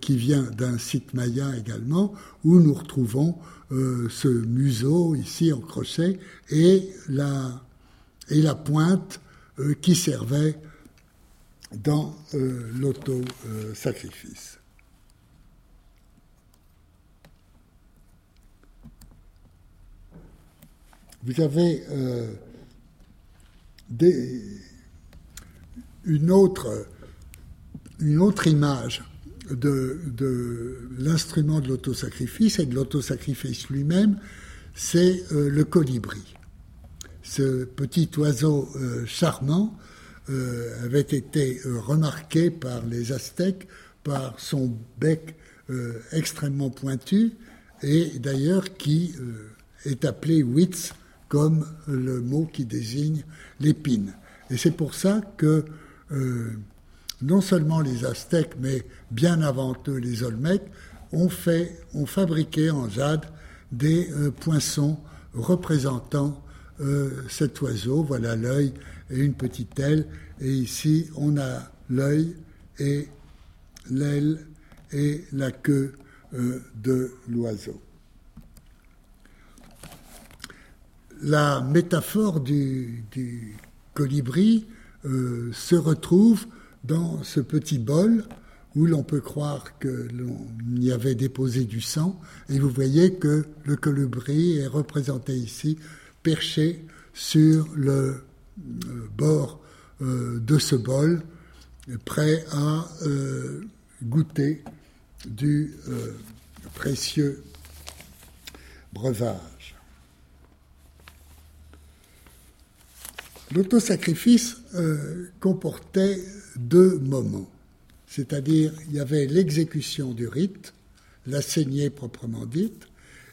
qui vient d'un site maya également, où nous retrouvons ce museau ici en crochet et la, et la pointe qui servait dans l'auto-sacrifice. Vous avez euh, une, autre, une autre image de, l'instrument de l'autosacrifice et de l'autosacrifice lui-même, c'est euh, le colibri. Ce petit oiseau euh, charmant avait été remarqué par les Aztèques par son bec extrêmement pointu et d'ailleurs qui est appelé Witz comme le mot qui désigne l'épine. Et c'est pour ça que euh, non seulement les Aztèques, mais bien avant eux les Olmèques, ont, fait, ont fabriqué en jade des euh, poinçons représentant euh, cet oiseau. Voilà l'œil et une petite aile. Et ici, on a l'œil et l'aile et la queue de l'oiseau. la métaphore du, colibri euh, se retrouve dans ce petit bol où l'on peut croire que l'on y avait déposé du sang, et vous voyez que le colibri est représenté ici, perché sur le euh, bord euh, de ce bol, prêt à goûter du précieux breuvage. L'autosacrifice euh, comportait deux moments, c'est-à-dire il y avait l'exécution du rite, la saignée proprement dite,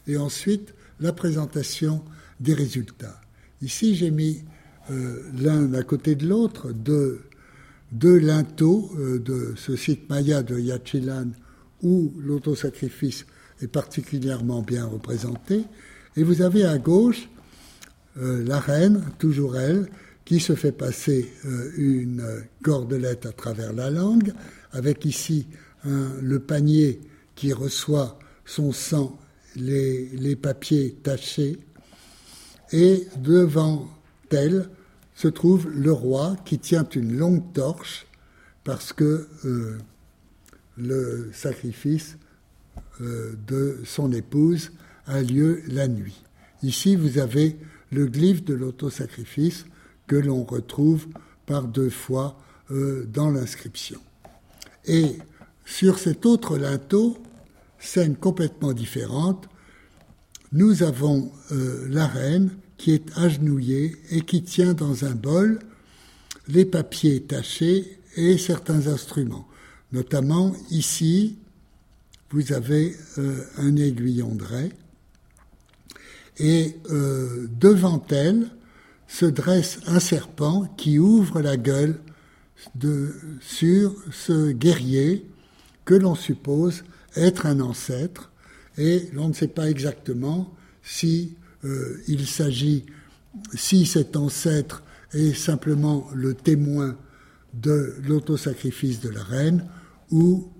et ensuite la présentation des résultats. Ici, j'ai mis euh, l'un à côté de l'autre deux, deux linteaux euh, de ce site maya de Yachilan où l'autosacrifice est particulièrement bien représenté. Et vous avez à gauche la reine, toujours elle, qui se fait passer euh, une cordelette à travers la langue, avec ici le panier qui reçoit son sang, les, papiers tachés, et devant elle se trouve le roi qui tient une longue torche parce que euh, le sacrifice euh, de son épouse a lieu la nuit. Ici, vous avez le glyphe de l'autosacrifice que l'on retrouve par deux fois euh, dans l'inscription. Et sur cet autre linteau, scène complètement différente, nous avons la reine qui est agenouillée et qui tient dans un bol les papiers tachés et certains instruments. Notamment ici, vous avez euh, un aiguillon de raie et devant elle, se dresse un serpent qui ouvre la gueule sur ce guerrier que l'on suppose être un ancêtre, et l'on ne sait pas exactement si euh, il s'agit, si cet ancêtre est simplement le témoin de l'autosacrifice de la reine ou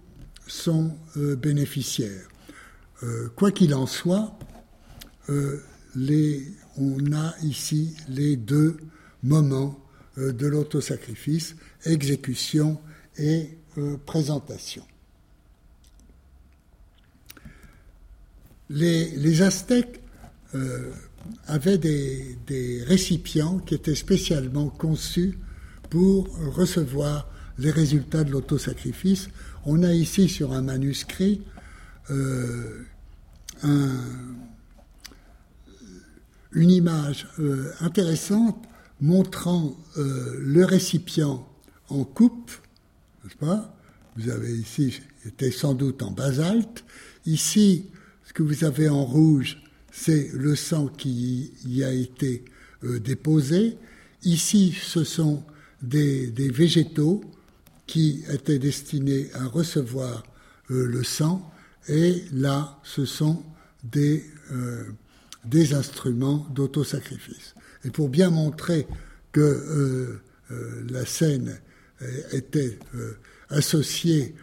son euh, bénéficiaire. Euh, quoi qu'il en soit, on a ici les deux moments de l'autosacrifice, exécution et présentation. Les, Aztèques euh, avaient des, récipients qui étaient spécialement conçus pour recevoir les résultats de l'autosacrifice. On a ici sur un manuscrit un, une image euh, intéressante montrant euh, le récipient en coupe, n'est-ce pas? Vous avez ici, était sans doute en basalte. Ici, ce que vous avez en rouge, c'est le sang qui y a été euh, déposé. Ici, ce sont des, végétaux qui étaient destinés à recevoir le sang. Et là, ce sont des des instruments d'autosacrifice. Et pour bien montrer que la scène était associée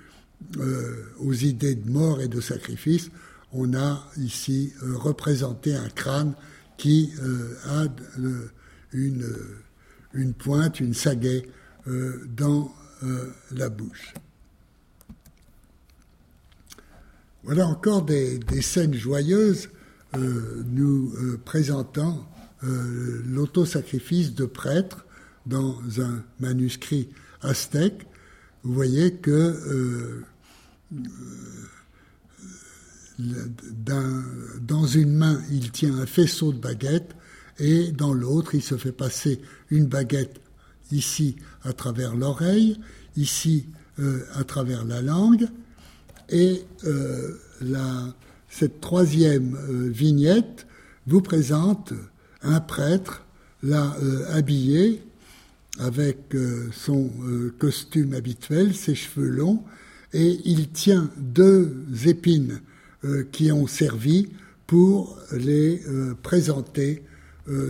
aux idées de mort et de sacrifice, on a ici représenté un crâne qui a une, une pointe, une sagaie dans la bouche. Voilà encore des, scènes joyeuses euh, nous euh, présentant euh, l'autosacrifice de prêtres dans un manuscrit aztèque. Vous voyez que dans une main, il tient un faisceau de baguettes et dans l'autre, il se fait passer une baguette ici à travers l'oreille, ici à travers la langue, et euh, cette troisième euh, vignette vous présente un prêtre, là euh, habillé, avec son costume habituel, ses cheveux longs, et il tient deux épines qui ont servi pour les présenter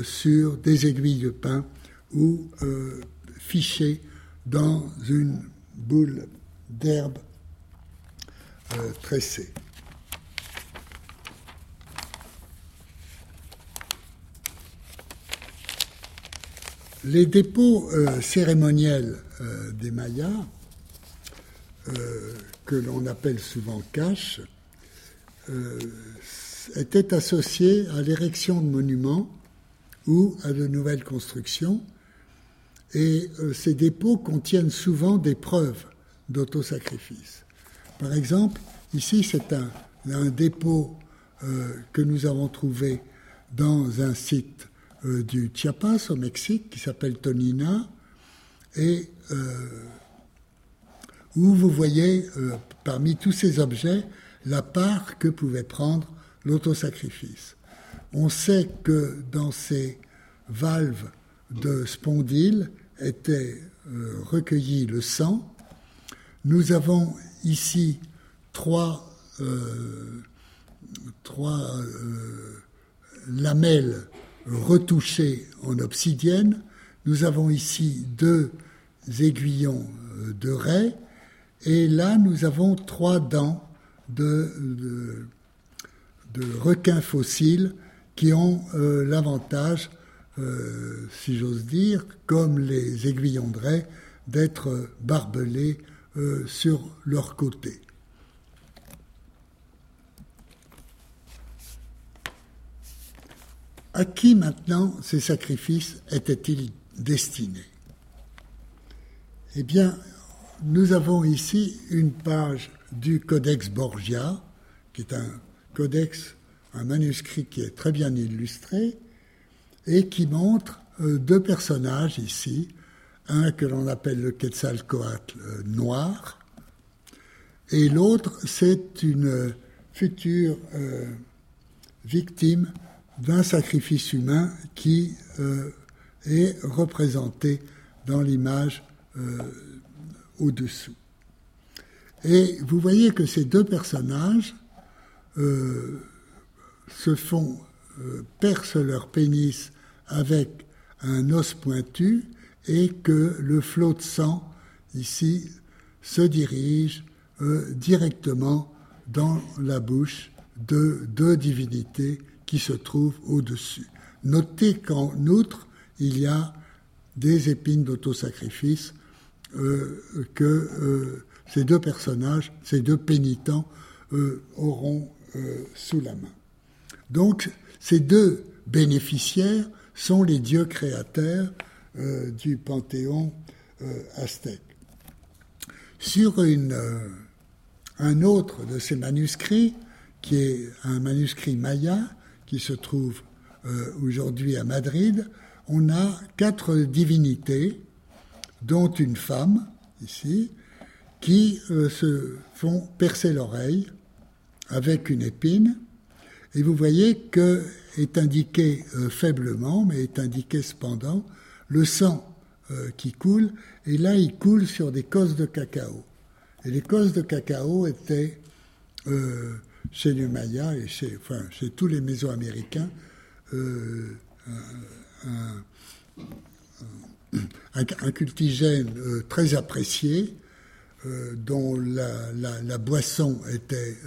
sur des aiguilles de pain ou fichées dans une boule d'herbe euh, tressé. Les dépôts euh, cérémoniels euh, des Mayas, que l'on appelle souvent caches, étaient associés à l'érection de monuments ou à de nouvelles constructions, et ces dépôts contiennent souvent des preuves d'autosacrifice. Par exemple, ici, c'est un, dépôt euh, que nous avons trouvé dans un site euh, du Chiapas au Mexique qui s'appelle Tonina et euh, où vous voyez parmi tous ces objets la part que pouvait prendre l'autosacrifice. On sait que dans ces valves de spondyle était recueilli le sang. Nous avons ici trois, euh, euh, lamelles retouchées en obsidienne. Nous avons ici deux aiguillons euh, de raie. Et là, nous avons trois dents de, requins fossiles qui ont l'avantage, si j'ose dire, comme les aiguillons de d'être barbelés euh, sur leur côté. À qui maintenant ces sacrifices étaient-ils destinés? Eh bien, nous avons ici une page du Codex Borgia, qui est un codex, un manuscrit qui est très bien illustré et qui montre euh, deux personnages ici, un que l'on appelle le Quetzalcoatl noir, et l'autre, c'est une future euh, victime d'un sacrifice humain qui euh, est représenté dans l'image euh, au-dessous. Et vous voyez que ces deux personnages se font, percent leur pénis avec un os pointu et que le flot de sang, ici, se dirige euh, directement dans la bouche de deux divinités qui se trouvent au-dessus. Notez qu'en outre, il y a des épines d'autosacrifice euh, que euh, ces deux personnages, ces deux pénitents, auront sous la main. Donc, ces deux bénéficiaires sont les dieux créateurs euh, du panthéon euh, aztèque. Sur une, euh, un autre de ces manuscrits, qui est un manuscrit maya, qui se trouve aujourd'hui à Madrid, on a quatre divinités, dont une femme, ici, qui se font percer l'oreille avec une épine. Et vous voyez que est indiqué faiblement, mais est indiqué cependant le sang euh, qui coule, et là il coule sur des cosses de cacao. Et les cosses de cacao étaient, euh, chez les Mayas et chez, enfin, chez tous les Mésoaméricains, un, cultigène très apprécié, dont la, boisson était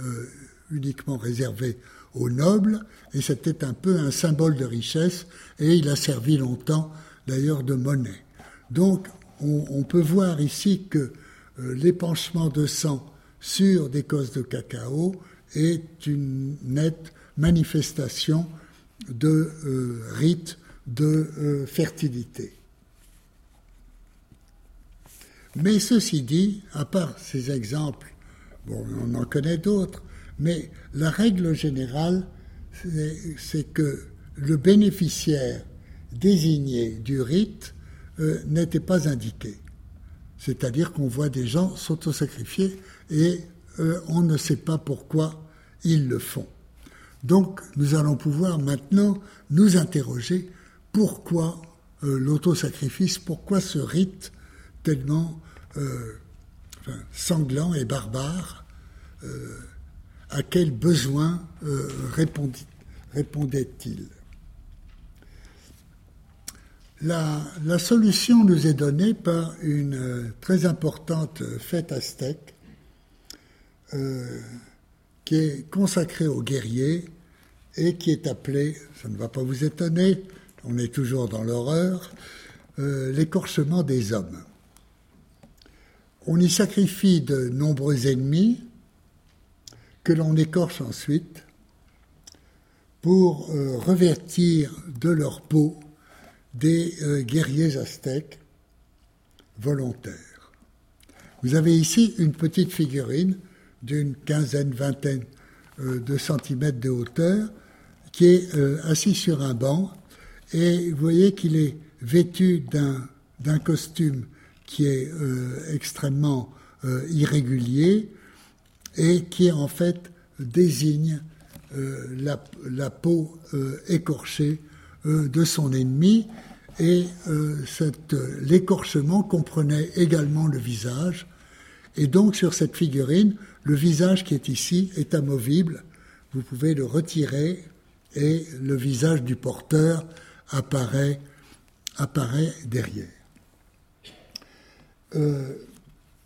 uniquement réservée aux nobles, et c'était un peu un symbole de richesse, et il a servi longtemps d'ailleurs de monnaie. Donc on, peut voir ici que euh, l'épanchement de sang sur des causes de cacao est une nette manifestation de euh, rite de euh, fertilité. Mais ceci dit, à part ces exemples, bon, on en connaît d'autres, mais la règle générale, c'est que le bénéficiaire désigné du rite euh, n'était pas indiqué. C'est-à-dire qu'on voit des gens s'autosacrifier et euh, on ne sait pas pourquoi ils le font. Donc nous allons pouvoir maintenant nous interroger pourquoi euh, l'autosacrifice, pourquoi ce rite tellement sanglant et barbare à quel besoin euh, répondait-il? La, solution nous est donnée par une euh, très importante fête aztèque euh, qui est consacrée aux guerriers et qui est appelée, ça ne va pas vous étonner, on est toujours dans l'horreur, l'écorchement des hommes. On y sacrifie de nombreux ennemis, que l'on écorche ensuite pour euh, revêtir de leur peau des euh, guerriers aztèques volontaires. Vous avez ici une petite figurine d'une quinzaine, vingtaine euh, de centimètres de hauteur qui est assis sur un banc et vous voyez qu'il est vêtu d'un costume qui est extrêmement irrégulier, et qui en fait désigne euh, la, peau euh, écorchée euh, de son ennemi. Et l'écorchement comprenait également le visage. Et donc sur cette figurine le visage qui est ici est amovible. Vous pouvez le retirer et le visage du porteur apparaît, apparaît derrière.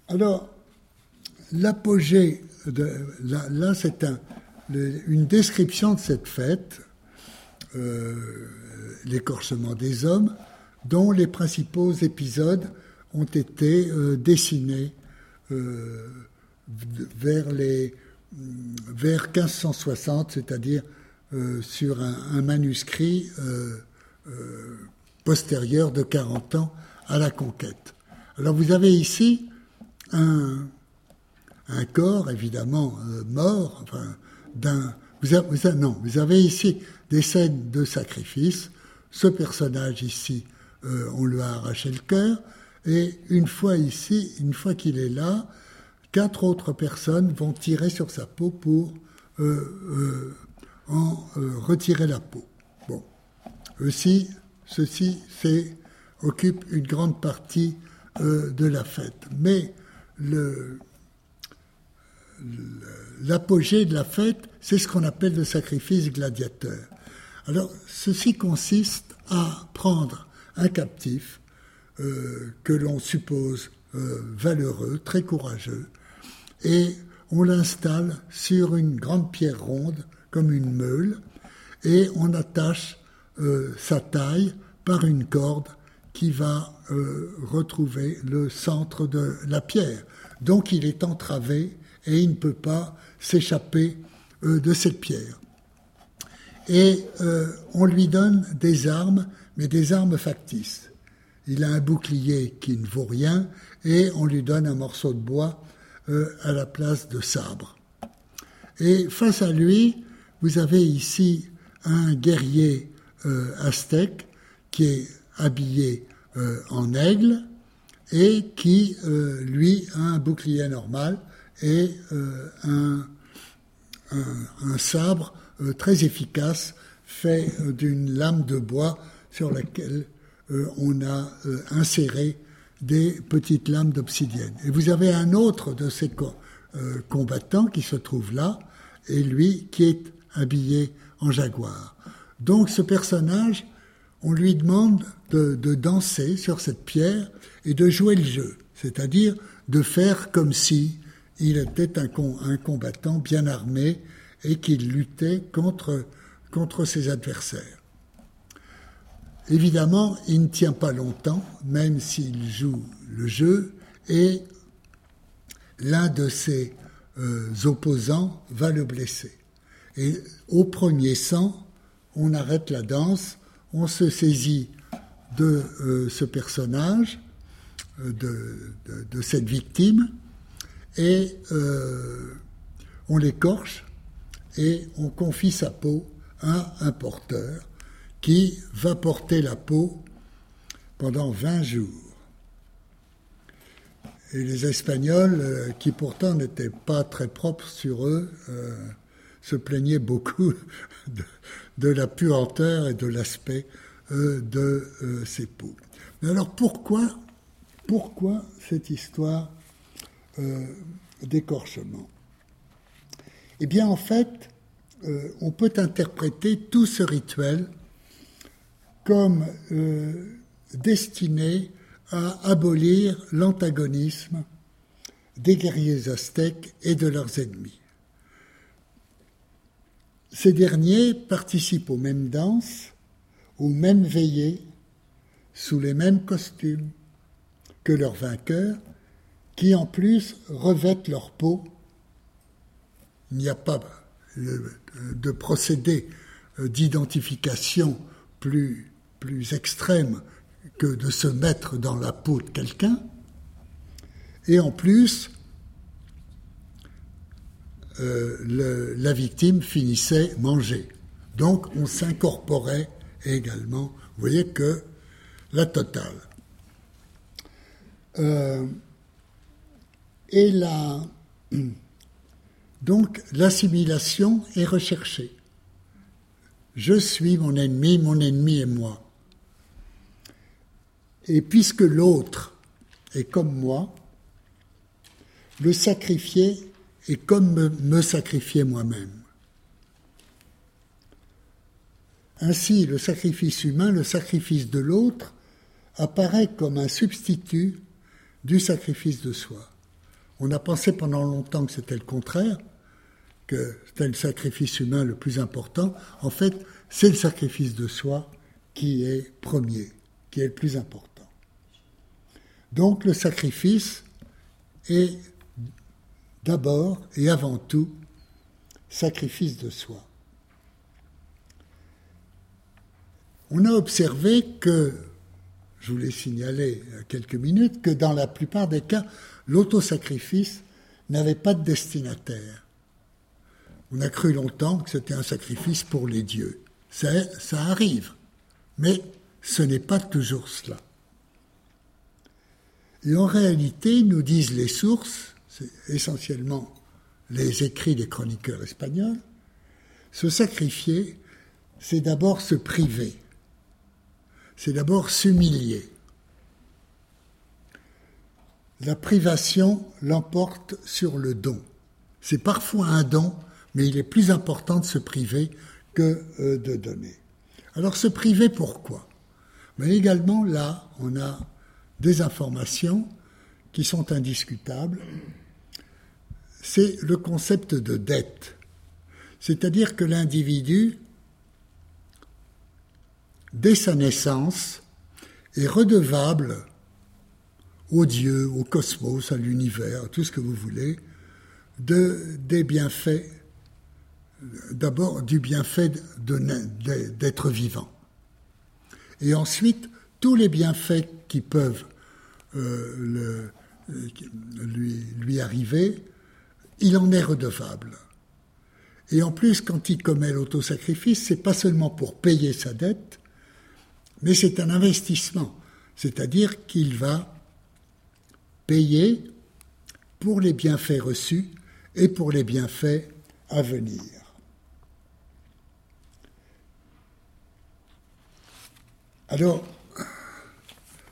Alors, l'apogée là, c'est une description de cette fête, euh, l'écorchement des hommes, dont les principaux épisodes ont été euh, dessinés euh, vers, les, vers 1560, c'est-à-dire sur un manuscrit postérieur de 40 ans à la conquête. Alors vous avez ici un, corps évidemment euh, mort, enfin, d'un. Vous, avez, non, vous avez ici des scènes de sacrifice. Ce personnage ici, euh, on lui a arraché le cœur, et une fois ici, une fois qu'il est là, quatre autres personnes vont tirer sur sa peau pour euh, en retirer la peau. Bon, aussi, ceci c'est, occupe une grande partie de la fête. Mais l'apogée de la fête, c'est ce qu'on appelle le sacrifice gladiateur. Alors, ceci consiste à prendre un captif euh, que l'on suppose euh, valeureux, très courageux, et on l'installe sur une grande pierre ronde, comme une meule, et on attache euh, sa taille par une corde qui va retrouver le centre de la pierre. Donc il est entravé et il ne peut pas s'échapper euh, de cette pierre. Et euh, on lui donne des armes, mais des armes factices. Il a un bouclier qui ne vaut rien et on lui donne un morceau de bois euh, à la place de sabre. Et face à lui, vous avez ici un guerrier aztèque qui est habillé en aigle et qui, lui, a un bouclier normal et euh, un, sabre euh, très efficace fait euh, d'une lame de bois sur laquelle on a inséré des petites lames d'obsidienne. Et vous avez un autre de ces combattants qui se trouve là, et lui qui est habillé en jaguar. Donc ce personnage, on lui demande de, danser sur cette pierre et de jouer le jeu, c'est-à-dire de faire comme si il était un, combattant bien armé et qu'il luttait contre, contre ses adversaires. Évidemment, il ne tient pas longtemps, même s'il joue le jeu, et l'un de ses euh, opposants va le blesser. Et au premier sang, on arrête la danse, on se saisit de euh, ce personnage, euh, de, cette victime, et on l'écorche et on confie sa peau à un porteur qui va porter la peau pendant 20 jours. Et les Espagnols, euh, qui pourtant n'étaient pas très propres sur eux, euh, se plaignaient beaucoup de, la puanteur et de l'aspect euh, de ces peaux. Mais alors pourquoi, pourquoi cette histoire d'écorchement? Eh bien en fait, on peut interpréter tout ce rituel comme destiné à abolir l'antagonisme des guerriers aztèques et de leurs ennemis. Ces derniers participent aux mêmes danses, aux mêmes veillées, sous les mêmes costumes que leurs vainqueurs, qui en plus revêtent leur peau. Il n'y a pas de procédé d'identification plus, plus extrême que de se mettre dans la peau de quelqu'un. Et en plus, euh, la victime finissait manger. Donc on s'incorporait également. Vous voyez que la totale. Euh, et la, donc l'assimilation est recherchée. Je suis mon ennemi, mon ennemi est moi. Et puisque l'autre est comme moi, le sacrifier est comme me, sacrifier moi-même. Ainsi, le sacrifice humain, le sacrifice de l'autre, apparaît comme un substitut du sacrifice de soi. On a pensé pendant longtemps que c'était le contraire, que c'était le sacrifice humain le plus important. En fait, c'est le sacrifice de soi qui est premier, qui est le plus important. Donc le sacrifice est d'abord et avant tout sacrifice de soi. On a observé que, je il y a quelques minutes, que dans la plupart des cas, l'autosacrifice n'avait pas de destinataire. On a cru longtemps que c'était un sacrifice pour les dieux. ça arrive, mais ce n'est pas toujours cela. Et en réalité, nous disent les sources, c'est essentiellement les écrits des chroniqueurs espagnols, se sacrifier, c'est d'abord se priver, c'est d'abord s'humilier. La privation l'emporte sur le don. C'est parfois un don, mais il est plus important de se priver que euh, de donner. Alors se priver pourquoi? Mais également là, on a des informations qui sont indiscutables, c'est le concept de dette. C'est-à-dire que l'individu, dès sa naissance, est redevable au Dieu, au cosmos, à l'univers, à tout ce que vous voulez, de, des bienfaits, d'abord du bienfait d'être vivant. Et ensuite, tous les bienfaits qui peuvent euh, lui, lui arriver, il en est redevable. Et en plus, quand il commet l'autosacrifice, c'est pas seulement pour payer sa dette, mais c'est un investissement. C'est-à-dire qu'il va payer pour les bienfaits reçus et pour les bienfaits à venir. Alors,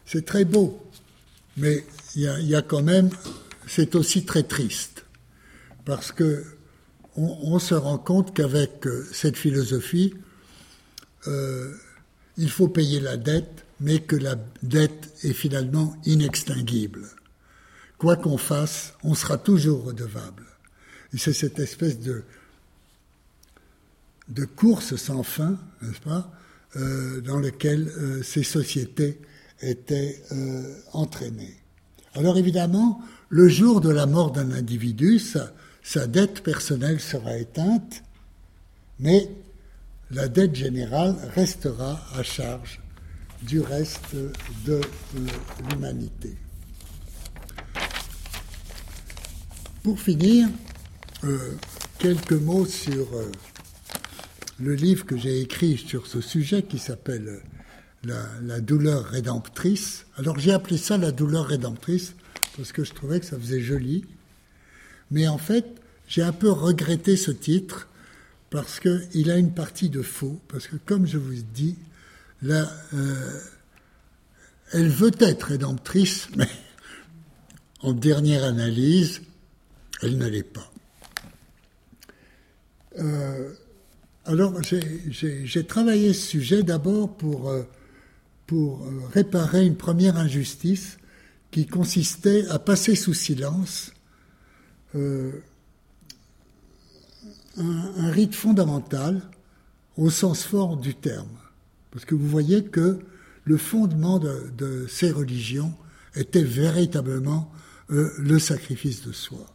c'est très beau, mais il y, a, quand même, c'est aussi très triste, parce que on, se rend compte qu'avec euh, cette philosophie, il faut payer la dette, mais que la dette est finalement inextinguible. Quoi qu'on fasse, on sera toujours redevable. C'est cette espèce de, de course sans fin, n'est-ce pas, euh, dans laquelle euh, ces sociétés étaient euh, entraînées. Alors évidemment, le jour de la mort d'un individu, sa dette personnelle sera éteinte, mais la dette générale restera à charge du reste de l'humanité. Pour finir, quelques mots sur le livre que j'ai écrit sur ce sujet qui s'appelle la, douleur rédemptrice. Alors j'ai appelé ça la douleur rédemptrice parce que je trouvais que ça faisait joli. Mais en fait, j'ai un peu regretté ce titre parce qu'il a une partie de faux. Parce que comme je vous dis, euh, elle veut être rédemptrice, mais en dernière analyse, elle ne l'est pas. Euh, alors, j'ai travaillé ce sujet d'abord pour, euh, pour réparer une première injustice qui consistait à passer sous silence euh, un, rite fondamental au sens fort du terme. Parce que vous voyez que le fondement de, ces religions était véritablement le sacrifice de soi.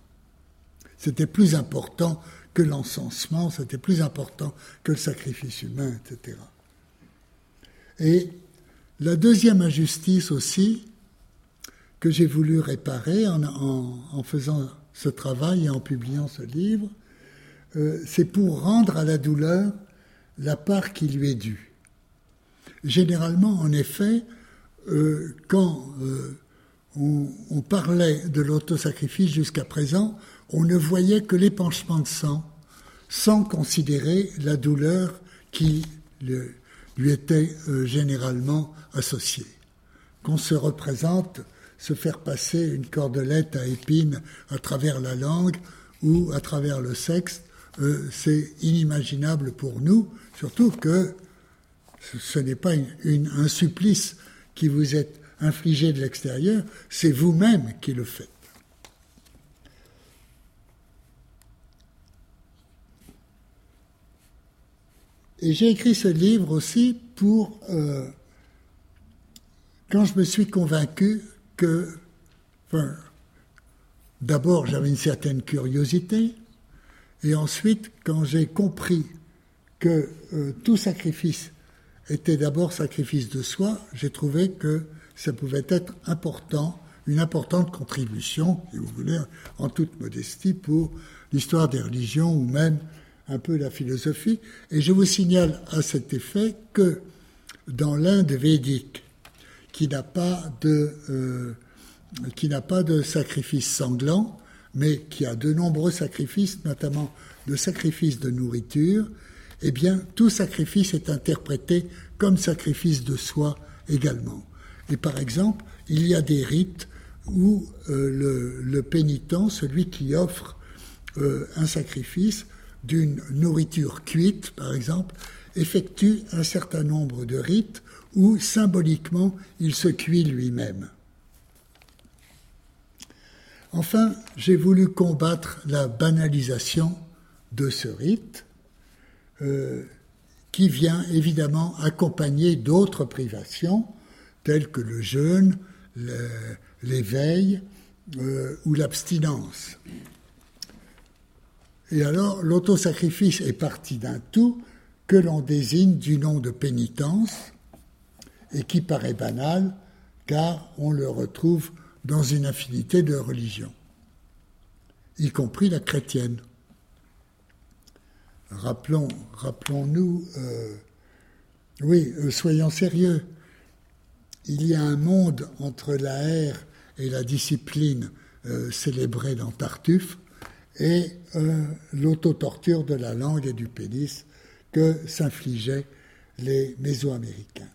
C'était plus important que l'encensement, c'était plus important que le sacrifice humain, etc. Et la deuxième injustice aussi, que j'ai voulu réparer en, faisant ce travail et en publiant ce livre, euh, c'est pour rendre à la douleur la part qui lui est due. Généralement, en effet, euh, quand euh, on, parlait de l'autosacrifice jusqu'à présent, on ne voyait que l'épanchement de sang, sans considérer la douleur qui lui était généralement associée. Qu'on se représente se faire passer une cordelette à épines à travers la langue ou à travers le sexe, euh, c'est inimaginable pour nous, surtout que ce n'est pas un supplice qui vous est infligé de l'extérieur, c'est vous-même qui le faites. Et j'ai écrit ce livre aussi pour, euh, quand je me suis convaincu que, enfin, d'abord j'avais une certaine curiosité, et ensuite quand j'ai compris que euh, tout sacrifice était d'abord sacrifice de soi, j'ai trouvé que ça pouvait être important, une importante contribution, si vous voulez, en toute modestie, pour l'histoire des religions ou même un peu la philosophie. Et je vous signale à cet effet que dans l'Inde védique, qui n'a pas de, euh, qui n'a pas de sacrifice sanglant, mais qui a de nombreux sacrifices, notamment de sacrifices de nourriture, eh bien, tout sacrifice est interprété comme sacrifice de soi également. Et par exemple, il y a des rites où euh, le, pénitent, celui qui offre euh, un sacrifice, d'une nourriture cuite, par exemple, effectue un certain nombre de rites où symboliquement il se cuit lui-même. Enfin, j'ai voulu combattre la banalisation de ce rite, euh, qui vient évidemment accompagner d'autres privations, telles que le jeûne, l'éveil euh, ou l'abstinence. Et alors, l'autosacrifice est parti d'un tout que l'on désigne du nom de pénitence et qui paraît banal car on le retrouve dans une infinité de religions, y compris la chrétienne. Rappelons, rappelons-nous, euh, oui, euh, soyons sérieux, il y a un monde entre la haire et la discipline euh, célébrée dans Tartuffe, et l'autotorture de la langue et du pénis que s'infligeaient les Mésoaméricains.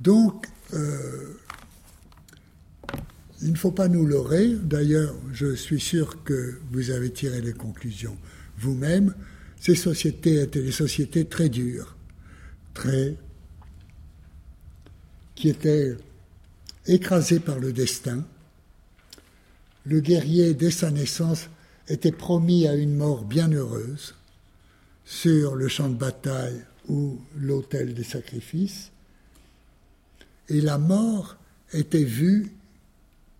Donc, euh, il ne faut pas nous leurrer. D'ailleurs, je suis sûr que vous avez tiré les conclusions vous-même. Ces sociétés étaient des sociétés très dures, très. qui était écrasé par le destin. Le guerrier, dès sa naissance, était promis à une mort bien heureuse sur le champ de bataille ou l'autel des sacrifices. Et la mort était vue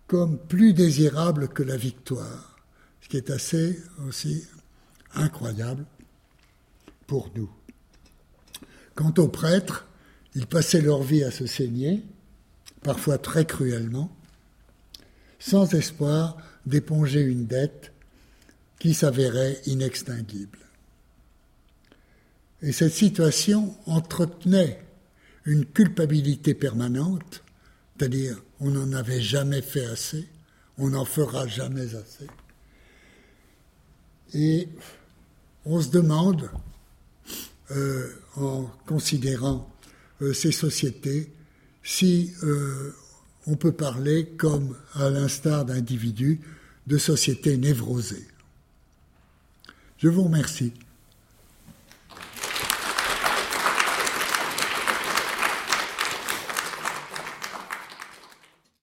comme plus désirable que la victoire, ce qui est assez aussi incroyable pour nous. Quant aux prêtres, ils passaient leur vie à se saigner, parfois très cruellement, sans espoir d'éponger une dette qui s'avérait inextinguible. Et cette situation entretenait une culpabilité permanente, c'est-à-dire on n'en avait jamais fait assez, on n'en fera jamais assez. Et on se demande, euh, en considérant euh, ces sociétés, si euh, on peut parler, comme à l'instar d'individus, de sociétés névrosées. Je vous remercie.